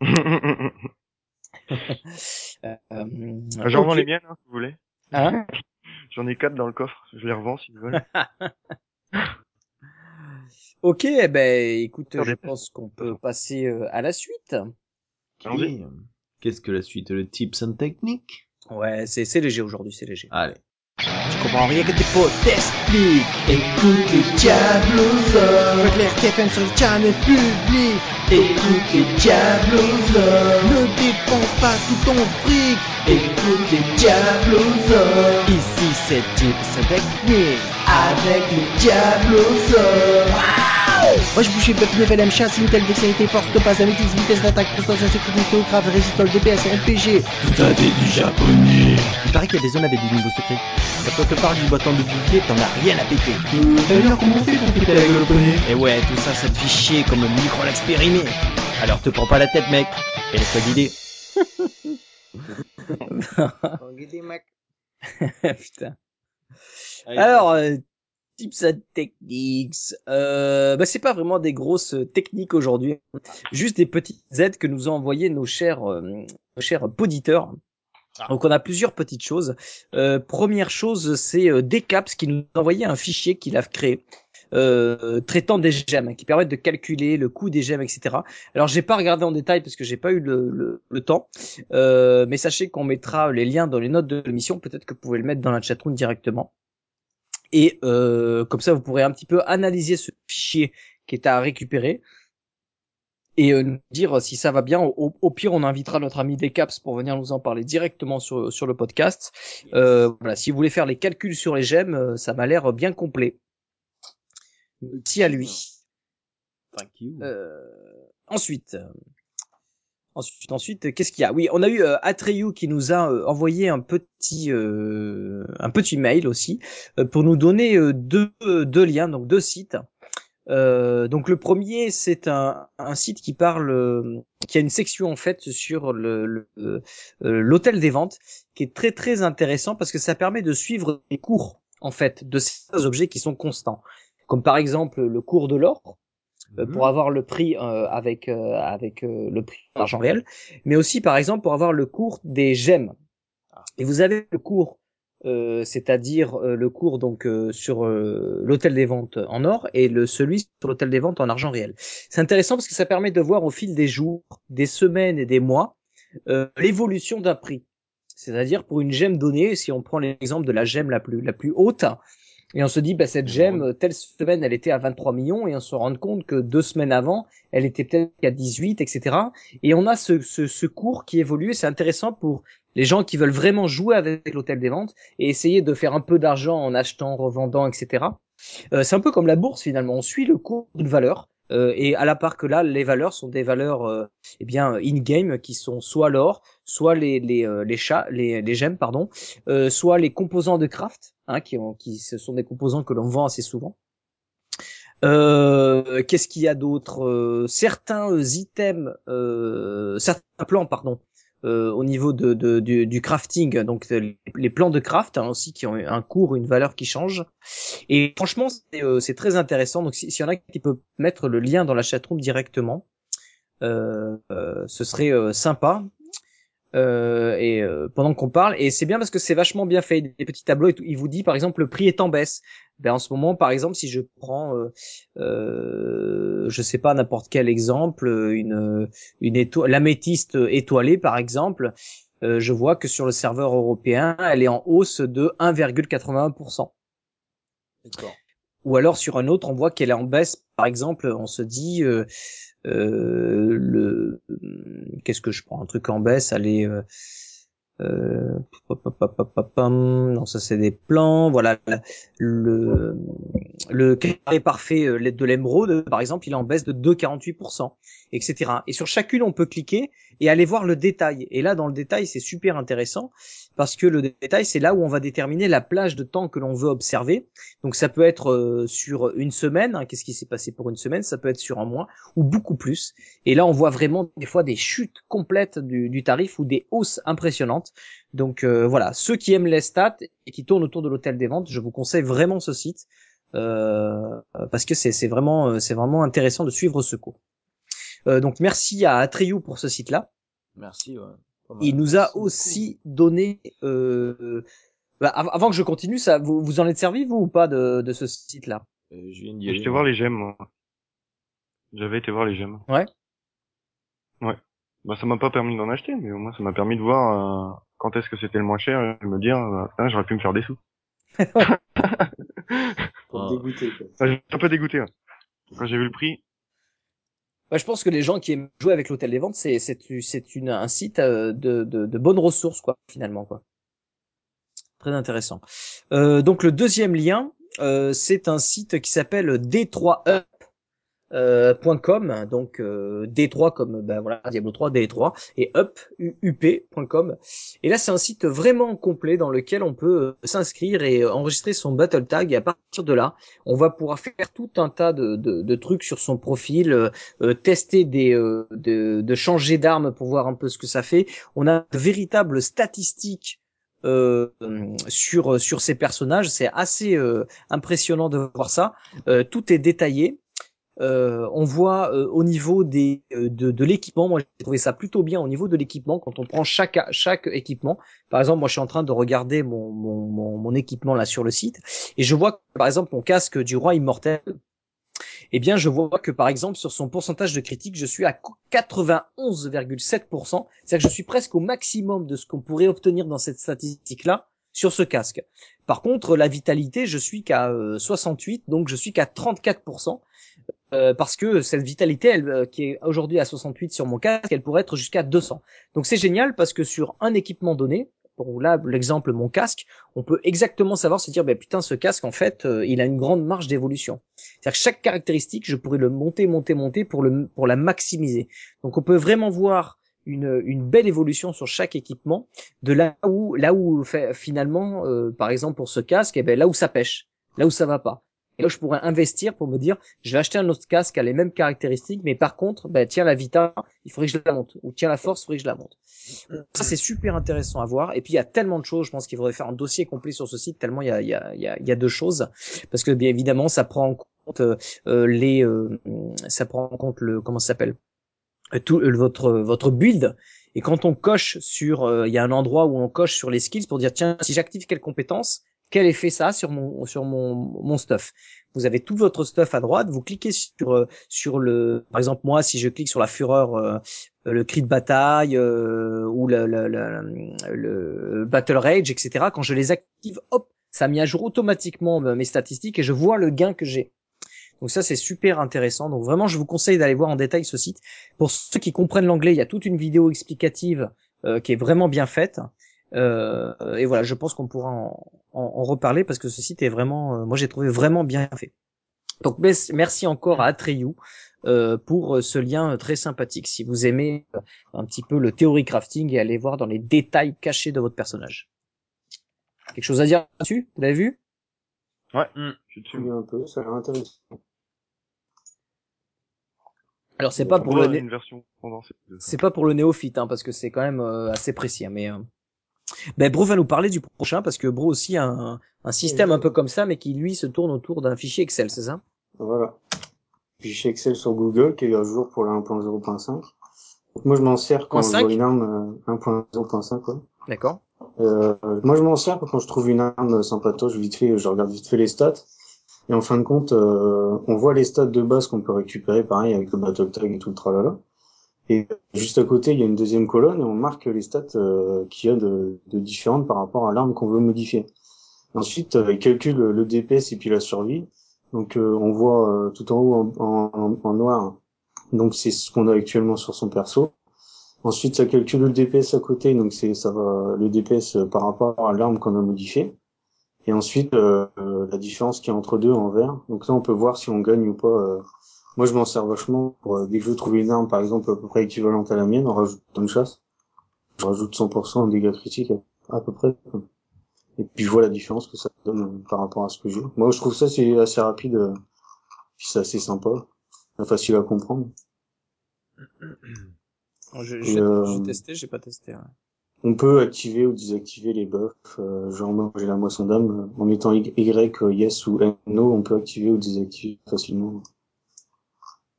(laughs) Euh, J'en revends ok. les miennes, hein, si vous voulez. Hein? J'en ai quatre dans le coffre, je les revends si vous voulez. (laughs) ok, eh ben écoute, je pense qu'on peut passer euh, à la suite. Allons-y. Qu'est-ce que la suite? Le tips and technique? Ouais, c'est c'est léger aujourd'hui, c'est léger. Allez. Tu comprends rien que tes potes t'expliquent. Écoute les Diablos. Claire TFM sur le channel public. Écoute les Diablos. Ne dépense pas tout ton fric. Écoute les Diablos. Ici c'est Tips Technique. Avec les Diablos. Moi je bouge le Bucky Level M chasse, Intel, Dextérité, Force, Topaz, Amétis, Vitesse d'attaque, Constance, Sécurité, Grave, Résistol, DPS, RPG. Putain, t'es du japonais. Il paraît qu'il y a des zones avec des niveaux secrets. Quand on te parle du bâton de bouclier, t'en as rien à péter. D'ailleurs, comment on fait pour péter la gueule au poney Et ouais, tout ça, ça te fait chier comme un micro l'expérimé. Alors te prends pas la tête, mec. Et laisse-toi guider. (laughs) Putain. Alors, euh, tips and techniques. Euh, bah, c'est pas vraiment des grosses euh, techniques aujourd'hui, juste des petites aides que nous ont envoyées nos chers, euh, nos chers auditeurs. Donc on a plusieurs petites choses. Euh, première chose, c'est euh, Decaps qui nous a envoyé un fichier qu'il a créé. Euh, traitant des gemmes qui permettent de calculer le coût des gemmes etc alors j'ai pas regardé en détail parce que j'ai pas eu le, le, le temps euh, mais sachez qu'on mettra les liens dans les notes de l'émission peut-être que vous pouvez le mettre dans la chatroom directement et euh, comme ça vous pourrez un petit peu analyser ce fichier qui est à récupérer et euh, nous dire si ça va bien. Au, au, pire, on invitera notre ami Decaps pour venir nous en parler directement sur, sur le podcast. Euh, voilà, si vous voulez faire les calculs sur les gemmes, euh, ça m'a l'air bien complet. Merci à lui. Thank you. Euh, ensuite, ensuite, ensuite, qu'est-ce qu'il y a? Oui, on a eu euh, Atreyu qui nous a euh, envoyé un petit, euh, un petit mail aussi euh, pour nous donner euh, deux, deux liens, donc deux sites. Euh, donc le premier, c'est un, un site qui parle, euh, qui a une section en fait sur le euh, l'hôtel des ventes, qui est très très intéressant parce que ça permet de suivre les cours en fait de ces objets qui sont constants, comme par exemple le cours de l'or euh, pour avoir le prix euh, avec euh, avec euh, le prix en argent réel, mais aussi par exemple pour avoir le cours des gemmes. Et vous avez le cours euh, c'est-à-dire euh, le cours donc euh, sur euh, l'hôtel des ventes en or et le celui sur l'hôtel des ventes en argent réel. C'est intéressant parce que ça permet de voir au fil des jours, des semaines et des mois euh, l'évolution d'un prix. C'est-à-dire pour une gemme donnée, si on prend l'exemple de la gemme la plus la plus haute et on se dit bah cette gemme telle semaine elle était à 23 millions et on se rend compte que deux semaines avant elle était peut-être à 18 etc. Et on a ce, ce, ce cours qui évolue et c'est intéressant pour les gens qui veulent vraiment jouer avec l'hôtel des ventes et essayer de faire un peu d'argent en achetant, revendant, etc. Euh, c'est un peu comme la bourse finalement. On suit le cours d'une valeur. Euh, et à la part que là, les valeurs sont des valeurs, euh, eh bien, in-game, qui sont soit l'or, soit les les euh, les chats, les les gemmes, pardon, euh, soit les composants de craft, hein, qui ont, qui ce sont des composants que l'on vend assez souvent. Euh, Qu'est-ce qu'il y a d'autre? Euh, Certains euh, items, euh, certains plans, pardon, euh, au niveau de, de- du, crafting, donc les plans de craft hein, aussi qui ont un cours, une valeur qui change. Et franchement, c'est euh, très intéressant. Donc s'il si y en a qui peut mettre le lien dans la chatroom directement, euh, euh, ce serait sympa. Euh, et euh, pendant qu'on parle, et c'est bien parce que c'est vachement bien fait, des petits tableaux. Il vous dit par exemple le prix est en baisse. Ben en ce moment, par exemple, si je prends, euh, euh, je sais pas n'importe quel exemple, une une l'améthyste étoilée par exemple, euh, je vois que sur le serveur européen, elle est en hausse de 1,81%. D'accord. Ou alors sur un autre, on voit qu'elle est en baisse. Par exemple, on se dit euh, euh, le qu'est-ce que je prends? Un truc en baisse, allez. Euh, euh, non ça c'est des plans voilà le le carré parfait de l'émeraude par exemple il est en baisse de 2,48% etc et sur chacune on peut cliquer et aller voir le détail. Et là dans le détail c'est super intéressant parce que le détail c'est là où on va déterminer la plage de temps que l'on veut observer. Donc ça peut être euh, sur une semaine hein, qu'est-ce qui s'est passé pour une semaine ça peut être sur un mois ou beaucoup plus. Et là on voit vraiment des fois des chutes complètes du, tarif ou des hausses impressionnantes. Donc euh, voilà, ceux qui aiment les stats et qui tournent autour de l'hôtel des ventes, je vous conseille vraiment ce site euh, parce que c'est vraiment c'est vraiment intéressant de suivre ce cours. Euh, donc merci à Atreyu pour ce site-là. Merci, ouais. Il nous a Merci aussi donné. Euh, bah, av- avant que je continue, ça, vous, vous en êtes servi vous ou pas de, de ce site-là? Euh, je viens d'y aller. J'étais voir les gemmes, moi. J'avais été voir les gemmes. Ouais. Ouais. Bah, ça m'a pas permis d'en acheter, mais au moins ça m'a permis de voir euh, quand est-ce que c'était le moins cher et de me dire, euh, j'aurais pu me faire des sous. (laughs) (laughs) Pour te dégoûter, quoi. Ah, J'étais un peu dégoûté. hein. Quand j'ai vu le prix, Bah, je pense que les gens qui aiment jouer avec l'hôtel des ventes, c'est une un site euh, de bonnes ressources quoi finalement quoi. Très intéressant. Euh, donc le deuxième lien, euh, c'est un site qui s'appelle D3up. Euh, .com donc euh, D3 comme ben voilà Diablo 3 D3 et up up.com et là c'est un site vraiment complet dans lequel on peut euh, s'inscrire et enregistrer son battle tag et à partir de là on va pouvoir faire tout un tas de, de, de trucs sur son profil euh, euh, tester des euh, de, de changer d'arme pour voir un peu ce que ça fait. On a de véritables statistiques euh, sur sur ces personnages. C'est assez euh, impressionnant de voir ça. Euh, tout est détaillé. Euh, on voit euh, au niveau des euh, de, de l'équipement, moi j'ai trouvé ça plutôt bien au niveau de l'équipement quand on prend chaque chaque équipement. Par exemple, moi je suis en train de regarder mon mon, mon, mon équipement là sur le site et je vois que, par exemple mon casque du roi immortel eh bien, je vois que par exemple sur son pourcentage de critique, je suis à 91,7%. C'est-à-dire que je suis presque au maximum de ce qu'on pourrait obtenir dans cette statistique-là sur ce casque. Par contre, la vitalité, je suis qu'à euh, 68, donc je suis qu'à 34%. Euh, parce que cette vitalité, elle, euh, qui est aujourd'hui à 68 sur mon casque, elle pourrait être jusqu'à 200. Donc c'est génial parce que sur un équipement donné, pour là l'exemple mon casque, on peut exactement savoir se dire ben putain ce casque en fait euh, il a une grande marge d'évolution. C'est-à-dire que chaque caractéristique je pourrais le monter monter monter pour le pour la maximiser. Donc on peut vraiment voir une, une belle évolution sur chaque équipement de là où là où finalement euh, par exemple pour ce casque et ben là où ça pêche, là où ça va pas. Et là, je pourrais investir pour me dire, je vais acheter un autre casque à les mêmes caractéristiques, mais par contre, ben, tiens la Vita, il faudrait que je la monte, ou tiens la Force, il faudrait que je la monte. Ça, c'est super intéressant à voir. Et puis, il y a tellement de choses, je pense qu'il faudrait faire un dossier complet sur ce site, tellement il y a, il y a, il y a, il y a deux choses. Parce que, bien évidemment, ça prend en compte euh, les, euh, ça prend en compte le, comment ça s'appelle, euh, tout euh, votre votre build. Et quand on coche sur, euh, il y a un endroit où on coche sur les skills pour dire tiens, si j'active quelle compétence, quel effet ça sur mon sur mon mon stuff? Vous avez tout votre stuff à droite, vous cliquez sur euh, sur le par exemple moi si je clique sur la fureur euh, le cri de bataille euh, ou le, le, le, le battle rage etc. quand je les active hop ça met à jour automatiquement mes statistiques et je vois le gain que j'ai. Donc ça c'est super intéressant. Donc vraiment je vous conseille d'aller voir en détail ce site. Pour ceux qui comprennent l'anglais, il y a toute une vidéo explicative euh, qui est vraiment bien faite. Euh, et voilà, je pense qu'on pourra en, en, en, reparler parce que ce site est vraiment, euh, moi j'ai trouvé vraiment bien fait. Donc merci encore à Atreyu euh, pour ce lien très sympathique. Si vous aimez un petit peu le theory crafting et aller voir dans les détails cachés de votre personnage. Quelque chose à dire là-dessus? Vous l'avez vu? Ouais, mmh, je suis dessus. un peu, ça a l'air intéressant. Alors c'est pas pour le né... C'est pas pour le néophyte hein, parce que c'est quand même euh, assez précis hein, mais euh... ben Bro va nous parler du prochain parce que Bro aussi a un, un système un peu comme ça mais qui lui se tourne autour d'un fichier Excel, c'est ça? Voilà. Fichier Excel sur Google qui est à jour pour la 1.0.5. Moi je m'en sers quand je vois une arme euh, 1.0.5 quoi. D'accord. Euh, moi je m'en sers quand je trouve une arme sans patoche vite fait, je regarde vite fait les stats. Et en fin de compte, euh, on voit les stats de base qu'on peut récupérer, pareil avec le battle tag et tout le tralala. Et juste à côté, il y a une deuxième colonne et on marque les stats euh, qu'il y a de, de différentes par rapport à l'arme qu'on veut modifier. Ensuite, euh, il calcule le DPS et puis la survie. Donc euh, on voit euh, tout en haut en, en, noir. Donc c'est ce qu'on a actuellement sur son perso. Ensuite, ça calcule le DPS à côté, donc c'est ça va le DPS par rapport à l'arme qu'on a modifiée. Et ensuite, euh, euh, la différence qui est entre deux en vert. Donc là, on peut voir si on gagne ou pas. Moi, je m'en sers vachement. Pour, euh, dès que je veux trouver une arme, par exemple, à peu près équivalente à la mienne, on rajoute une chasse. Je rajoute 100% en dégâts critiques, à peu près. Et puis, je vois la différence que ça donne euh, par rapport à ce que j'ai. Moi, je trouve ça, c'est assez rapide. Euh, puis c'est assez sympa. Facile à comprendre. Je, euh, j'ai testé, j'ai pas testé. Ouais. On peut activer ou désactiver les buffs. Euh, genre j'ai la moisson d'âme. En mettant Y, yes ou No, on peut activer ou désactiver facilement.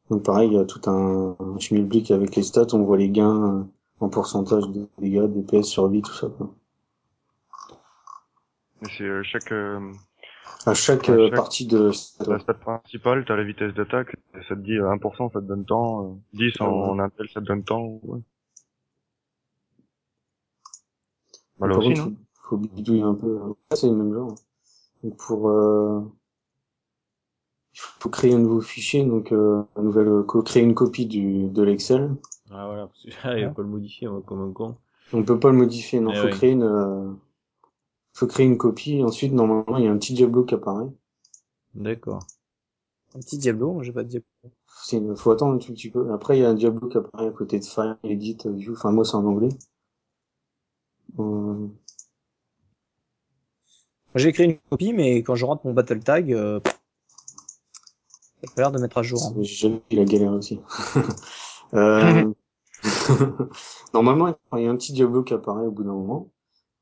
Donc pareil, il y a tout un, un schmilblick avec les stats. On voit les gains en pourcentage de dégâts, DPS, survie, tout ça. Quoi. C'est euh, chaque... Euh... À chaque, euh, chaque, partie de... La stat principale, t'as la vitesse d'attaque, ça te dit 1%, ça te donne temps, 10 ah, en, ouais. en intel, ça te donne temps. Ouais. Bah, là aussi, contre, faut, faut bidouiller un peu. Ah, c'est le même genre. Donc pour euh, il faut créer un nouveau fichier, donc euh, une nouvelle co- créer une copie du de l'Excel. Ah voilà, parce que là, (laughs) il va pas le modifier, moi, comme un con. On peut pas le modifier, non, Eh faut créer une euh, faut créer une copie et ensuite normalement il y a un petit Diablo qui apparaît. D'accord. Un petit Diablo, j'ai pas de Diablo. Une- faut attendre un tout petit peu. Après il y a un Diablo qui apparaît à côté de File, Edit, View, enfin moi c'est en anglais. Euh, J'ai créé une copie, mais quand je rentre mon battle tag, euh, pff, ça a pas l'air de mettre à jour. hein. J'ai jamais eu la galère aussi. (laughs) euh... (laughs) Normalement, il y a un petit Diablo qui apparaît au bout d'un moment.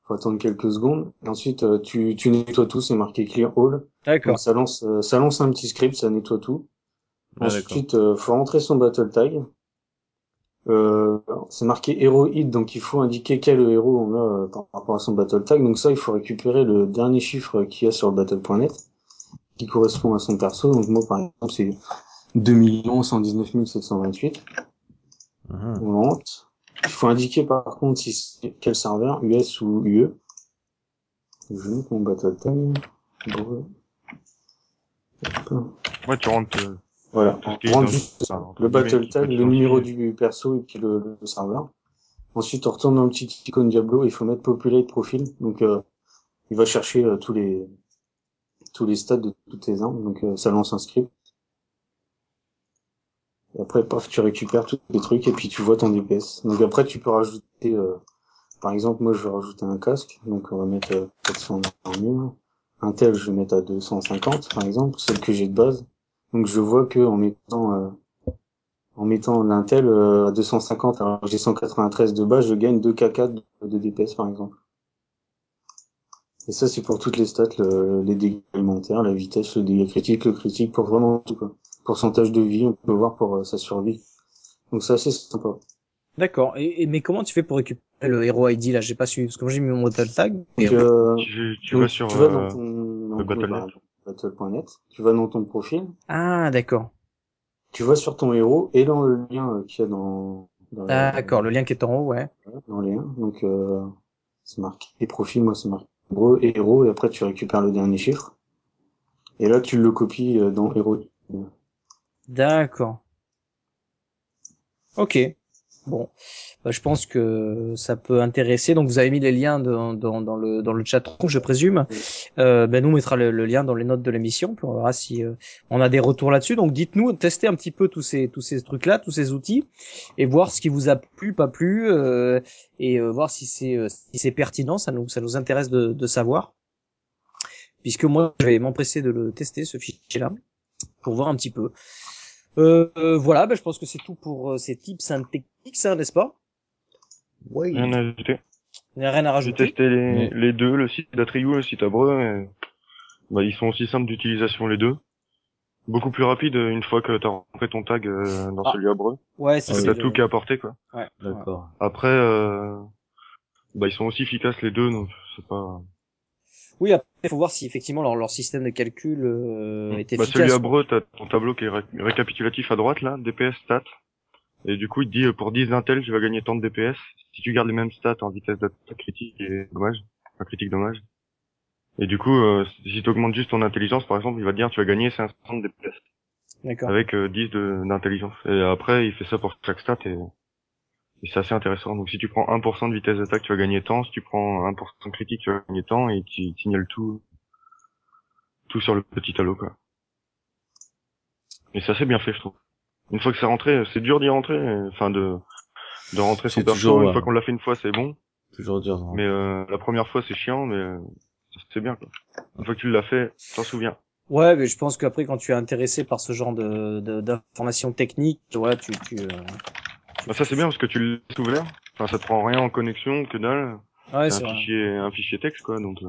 Faut attendre quelques secondes. Et ensuite, euh, tu, tu nettoies tout, c'est marqué Clear All. D'accord. Ça lance, euh, ça lance un petit script, ça nettoie tout. Ah, d'accord. ensuite, euh, faut rentrer son battle tag. Euh, c'est marqué Hero Hit, donc il faut indiquer quel héros on a euh, par rapport à son battle tag. Donc ça, il faut récupérer le dernier chiffre qu'il y a sur le battle.net, qui correspond à son perso. Donc moi, par exemple, c'est 2 119 728. Mhm. On rentre. Il faut indiquer par contre si c'est quel serveur, US ou UE. Je mets mon battle tag. Bon. Ouais, tu rentres, euh, Voilà, juste le battle tag, le numéro du perso et puis le, le serveur. Ensuite, on retourne dans le petit icône Diablo, il faut mettre populate profil. Donc, euh, il va chercher euh, tous les tous les stats de toutes tes armes. Donc, euh, ça lance un script. Et après, paf, tu récupères tous les trucs et puis tu vois ton DPS. Donc après, tu peux rajouter, euh, par exemple, moi, je vais rajouter un casque. Donc, on va mettre euh, 400 en armure. Un tel, je vais mettre à 250, par exemple, celle que j'ai de base. Donc, je vois que en mettant euh, en mettant l'intel euh, à 250 alors j'ai 193 de base, je gagne 2 K4 de, de DPS par exemple. Et ça c'est pour toutes les stats, le- les dégâts alimentaires, la vitesse, le dégât critique, le critique, pour vraiment tout quoi. Pourcentage de vie, on peut voir pour euh, sa survie. Donc ça c'est sympa. D'accord. Et, et- mais comment tu fais pour récupérer le Hero ID là? J'ai pas suivi parce que moi j'ai mis mon battle tag. Donc, euh, tu, tu donc, vas sur tu vas euh, dans ton dans le ton- Battle.net. bah, tu vas dans ton profil, Ah d'accord. tu vas sur ton héros et dans le lien euh, qu'il y a dans, dans D'accord. Le lien qui est en haut, ouais. dans les 1. Donc, euh, c'est marqué les profils, moi, c'est marqué héros, héros, et après, tu récupères le dernier chiffre. Et là, tu le copies euh, dans héros. D'accord. Ok. Bon, Bah, je pense que ça peut intéresser. Donc vous avez mis les liens dans, dans, dans le dans le chat je présume. Euh, ben nous on mettra le, le lien dans les notes de l'émission, puis on verra si euh, on a des retours là-dessus. Donc dites-nous, testez un petit peu tous ces tous ces trucs là, tous ces outils, et voir ce qui vous a plu, pas plu, euh, et euh, voir si c'est euh, si c'est pertinent. Ça nous ça nous intéresse de, de savoir, puisque moi je vais m'empresser de le tester ce fichier-là pour voir un petit peu. Euh, euh, voilà, ben, je pense que c'est tout pour euh, ces tips hein, techniques, ça, n'est-ce pas? Oui. Rien à ajouter. Il n'y a rien à J'ai rajouter? testé les, Mais- les deux, le site d'Atriou et le site Abreu. Et... Bah, ils sont aussi simples d'utilisation les deux. Beaucoup plus rapide une fois que t'as rentré ton tag euh, dans Ah. celui Abreu. Ouais, c'est Parce que c'est t'as le- tout qui est apporté quoi. ouais, ouais. D'accord. Après, euh... bah, ils sont aussi efficaces les deux, donc c'est pas. Oui, après, il faut voir si effectivement leur, leur système de calcul euh, est bah, efficace. celui quoi. Abreu, t'as ton tableau qui est ré- récapitulatif à droite là, DPS stats. Et du coup, il te dit euh, pour 10 d'intel, tu vas gagner tant de DPS. Si tu gardes les mêmes stats en vitesse d'attaque critique et dommage, enfin critique dommage. Et du coup, euh, si tu augmentes juste ton intelligence, par exemple, il va te dire tu vas gagner 500 de DPS D'accord. avec euh, 10 de- d'intelligence. Et après, il fait ça pour chaque stat et, et c'est assez intéressant. Donc si tu prends 1% de vitesse d'attaque, tu vas gagner tant. Si tu prends 1% de critique, tu vas gagner tant. Et tu signales tout, tout sur le petit tableau quoi. Et c'est assez bien fait, je trouve. Une fois que c'est rentré, c'est dur d'y rentrer, euh, enfin de de rentrer son C'est perso. toujours, Une ouais. fois qu'on l'a fait une fois, c'est bon. Toujours dur. hein. Mais euh, la première fois, c'est chiant, mais euh, c'est bien quoi. Une fois que tu l'as fait, tu t'en souviens. Ouais, mais je pense qu'après, quand tu es intéressé par ce genre de de- d'informations techniques, voilà, tu tu. euh, Bah, ça c'est bien parce que tu le laisses ouvert. Enfin, ça te prend rien en connexion, que dalle. Ouais, c'est un vrai. fichier, un fichier texte quoi. Donc euh,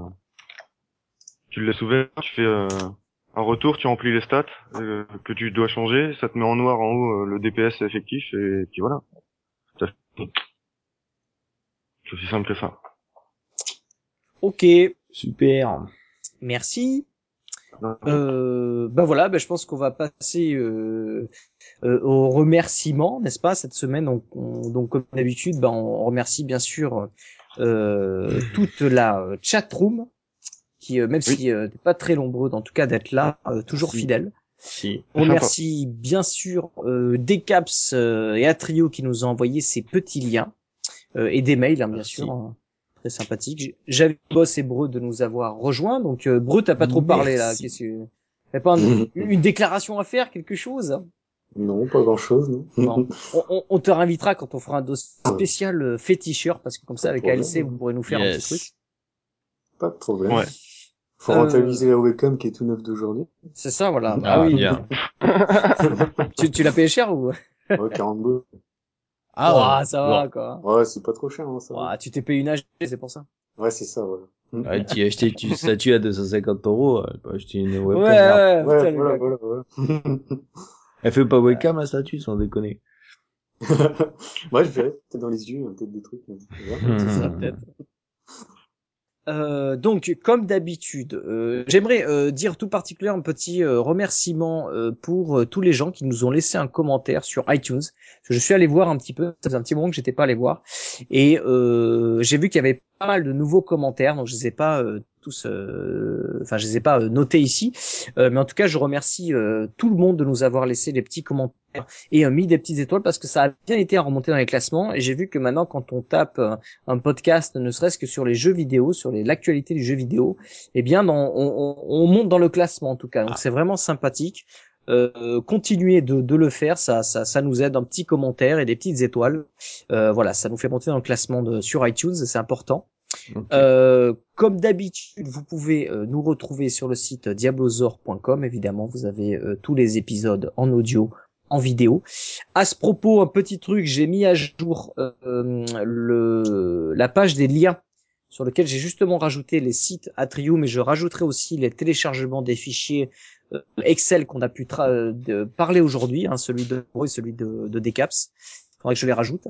tu le laisses ouvert, tu fais euh, un retour, tu remplis les stats euh, que tu dois changer, ça te met en noir en haut euh, le DPS effectif et puis voilà. C'est aussi simple que ça. Ok, Super. merci. Euh, ben voilà, ben je pense qu'on va passer euh, euh, aux remerciements, n'est-ce pas Cette semaine, on, on- donc comme d'habitude, ben on remercie bien sûr euh, (laughs) toute la chat room qui, euh, même si euh, t'es pas très nombreux, en tout cas d'être là, euh, toujours fidèle. Si. On remercie bien sûr euh, Decaps euh, et Atrio qui nous ont envoyé ces petits liens euh, et des mails, hein, bien Merci. sûr. hein. Très sympathique. J'avais Boss et Breu de nous avoir rejoints. Donc euh, Breu, t'as pas trop parlé là. Qu'est-ce que T'as pas un- (laughs) une déclaration à faire, quelque chose? Non, pas grand chose, non. Bon. on, on- on te réinvitera quand on fera un dossier spécial euh, féticheur parce que comme ça avec ALC vous pourrez nous faire un petit truc. Pas de problème. Ouais. Faut Euh, rentabiliser la webcam qui est tout neuf d'aujourd'hui. C'est ça, voilà. Ah, oui. bien. (laughs) Tu, tu l'as payé cher ou? Ouais, 40 boules. Ah, ça va quoi. Ouais, c'est pas trop cher, hein, ça. va. Ouah, tu t'es payé une AG, c'est pour ça. Ouais, c'est ça, voilà. Ouais, tu as acheté une statue à 250 euros, elle peut acheter une Ouais, webcam. ouais, Ouais, putain, le voilà, voilà, voilà. (laughs) Elle fait pas webcam, la statue, sans déconner. (laughs) ouais, je verrai peut-être dans les yeux, hein, peut-être des trucs. hein. On verra. (laughs) C'est ça, peut-être. Euh, donc, comme d'habitude, euh, j'aimerais euh, dire tout particulièrement un petit euh, remerciement euh, pour euh, tous les gens qui nous ont laissé un commentaire sur iTunes. Je suis allé voir un petit peu, ça faisait un petit moment que j'étais pas allé voir, et euh, j'ai vu qu'il y avait pas mal de nouveaux commentaires, donc je les ai pas euh, tous, euh, enfin je les ai pas euh, notés ici, Euh, mais en tout cas je remercie euh, tout le monde de nous avoir laissé des petits commentaires et mis des petites étoiles parce que ça a bien été à remonter dans les classements, et j'ai vu que maintenant quand on tape un podcast, ne serait-ce que sur les jeux vidéo, sur l'actualité du jeu vidéo, eh bien, on, on- on monte dans le classement en tout cas. Donc c'est vraiment sympathique. Euh, continuez de, de le faire, ça, ça, ça nous aide. Un petit commentaire et des petites étoiles. Euh, voilà, ça nous fait monter dans le classement de, sur iTunes, c'est important. Euh, comme d'habitude, vous pouvez euh, nous retrouver sur le site diablozor.com. Évidemment, vous avez euh, tous les épisodes en audio, en vidéo. À ce propos, un petit truc, j'ai mis à jour la page des liens sur lequel j'ai justement rajouté les sites Atrium, mais je rajouterai aussi les téléchargements des fichiers Excel qu'on a pu parler aujourd'hui, hein, celui de et celui de, de Decaps. Il faudrait que je les rajoute.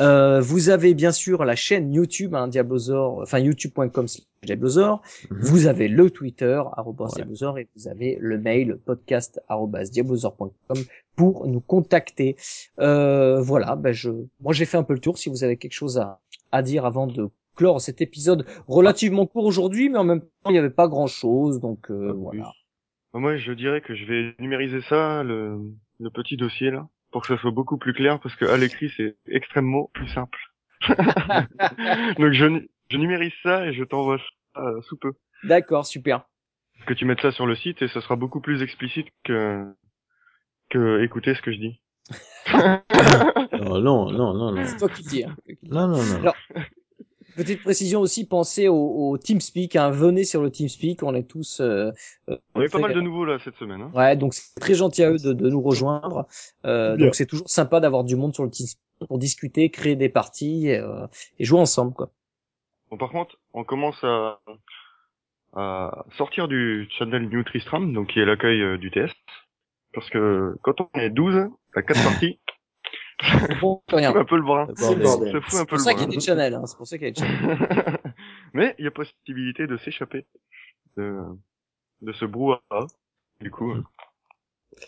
Euh, vous avez bien sûr la chaîne YouTube, hein, Diablozor, enfin youtube.com Diablozor. Mhm. Vous avez le Twitter, arobase Ouais. Diablozor, et vous avez le mail, podcast, arobase diablozor.com pour nous contacter. Euh, voilà, ben je, moi j'ai fait un peu le tour. Si vous avez quelque chose à, à dire avant de clore cet épisode relativement court aujourd'hui, mais en même temps il n'y avait pas grand chose, donc euh, voilà. Moi, je dirais que je vais numériser ça, le, le petit dossier là, pour que ça soit beaucoup plus clair, parce que à l'écrit c'est extrêmement plus simple. (laughs) Donc je, je numérise ça et je t'envoie ça euh, sous peu. D'accord, super. Que tu mettes ça sur le site et ce sera beaucoup plus explicite que que écouter ce que je dis. Non, (laughs) (laughs) non, non, non, non. C'est toi qui dis. hein. Non, non, non. Alors, Petite précision aussi, pensez au, au TeamSpeak. Hein. Venez sur le TeamSpeak, on est tous. euh, euh, On a eu pas mal de nouveaux là cette semaine. Hein. Ouais, donc c'est très gentil à eux de, de nous rejoindre. Euh, donc c'est toujours sympa d'avoir du monde sur le TeamSpeak pour discuter, créer des parties euh, et jouer ensemble, quoi. Bon, par contre, on commence à, à sortir du channel New Tristram, donc qui est l'accueil euh, du TS. Parce que quand on est 12, à 4 parties, Bon, rien. un peu le bras. C'est pour ça qu'il y a des channels. Hein. C'est pour ça qu'il y a des channels. (laughs) Mais il y a possibilité de s'échapper de, de ce brouhaha. Du coup, euh,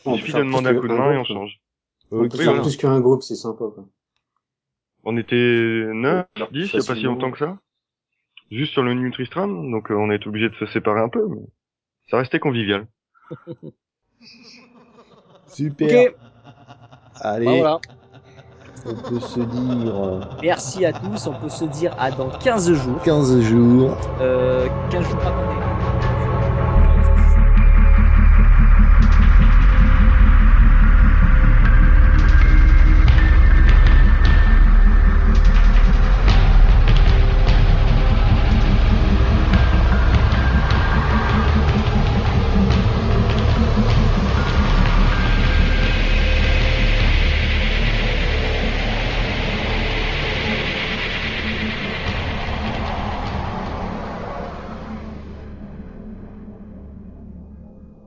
On il suffit de demander un coup de main et on change. On peut Oui, faire plus qu'un groupe, c'est sympa, quoi. On était 9, 10, il y a pas si longtemps que ça. Juste sur le Nutristram, donc euh, on est obligé de se séparer un peu, mais ça restait convivial. (laughs) Super. Allez, bah voilà. On peut se dire euh, Merci à tous. On peut se dire à dans 15 jours. 15 jours. Euh, 15 jours, attendez.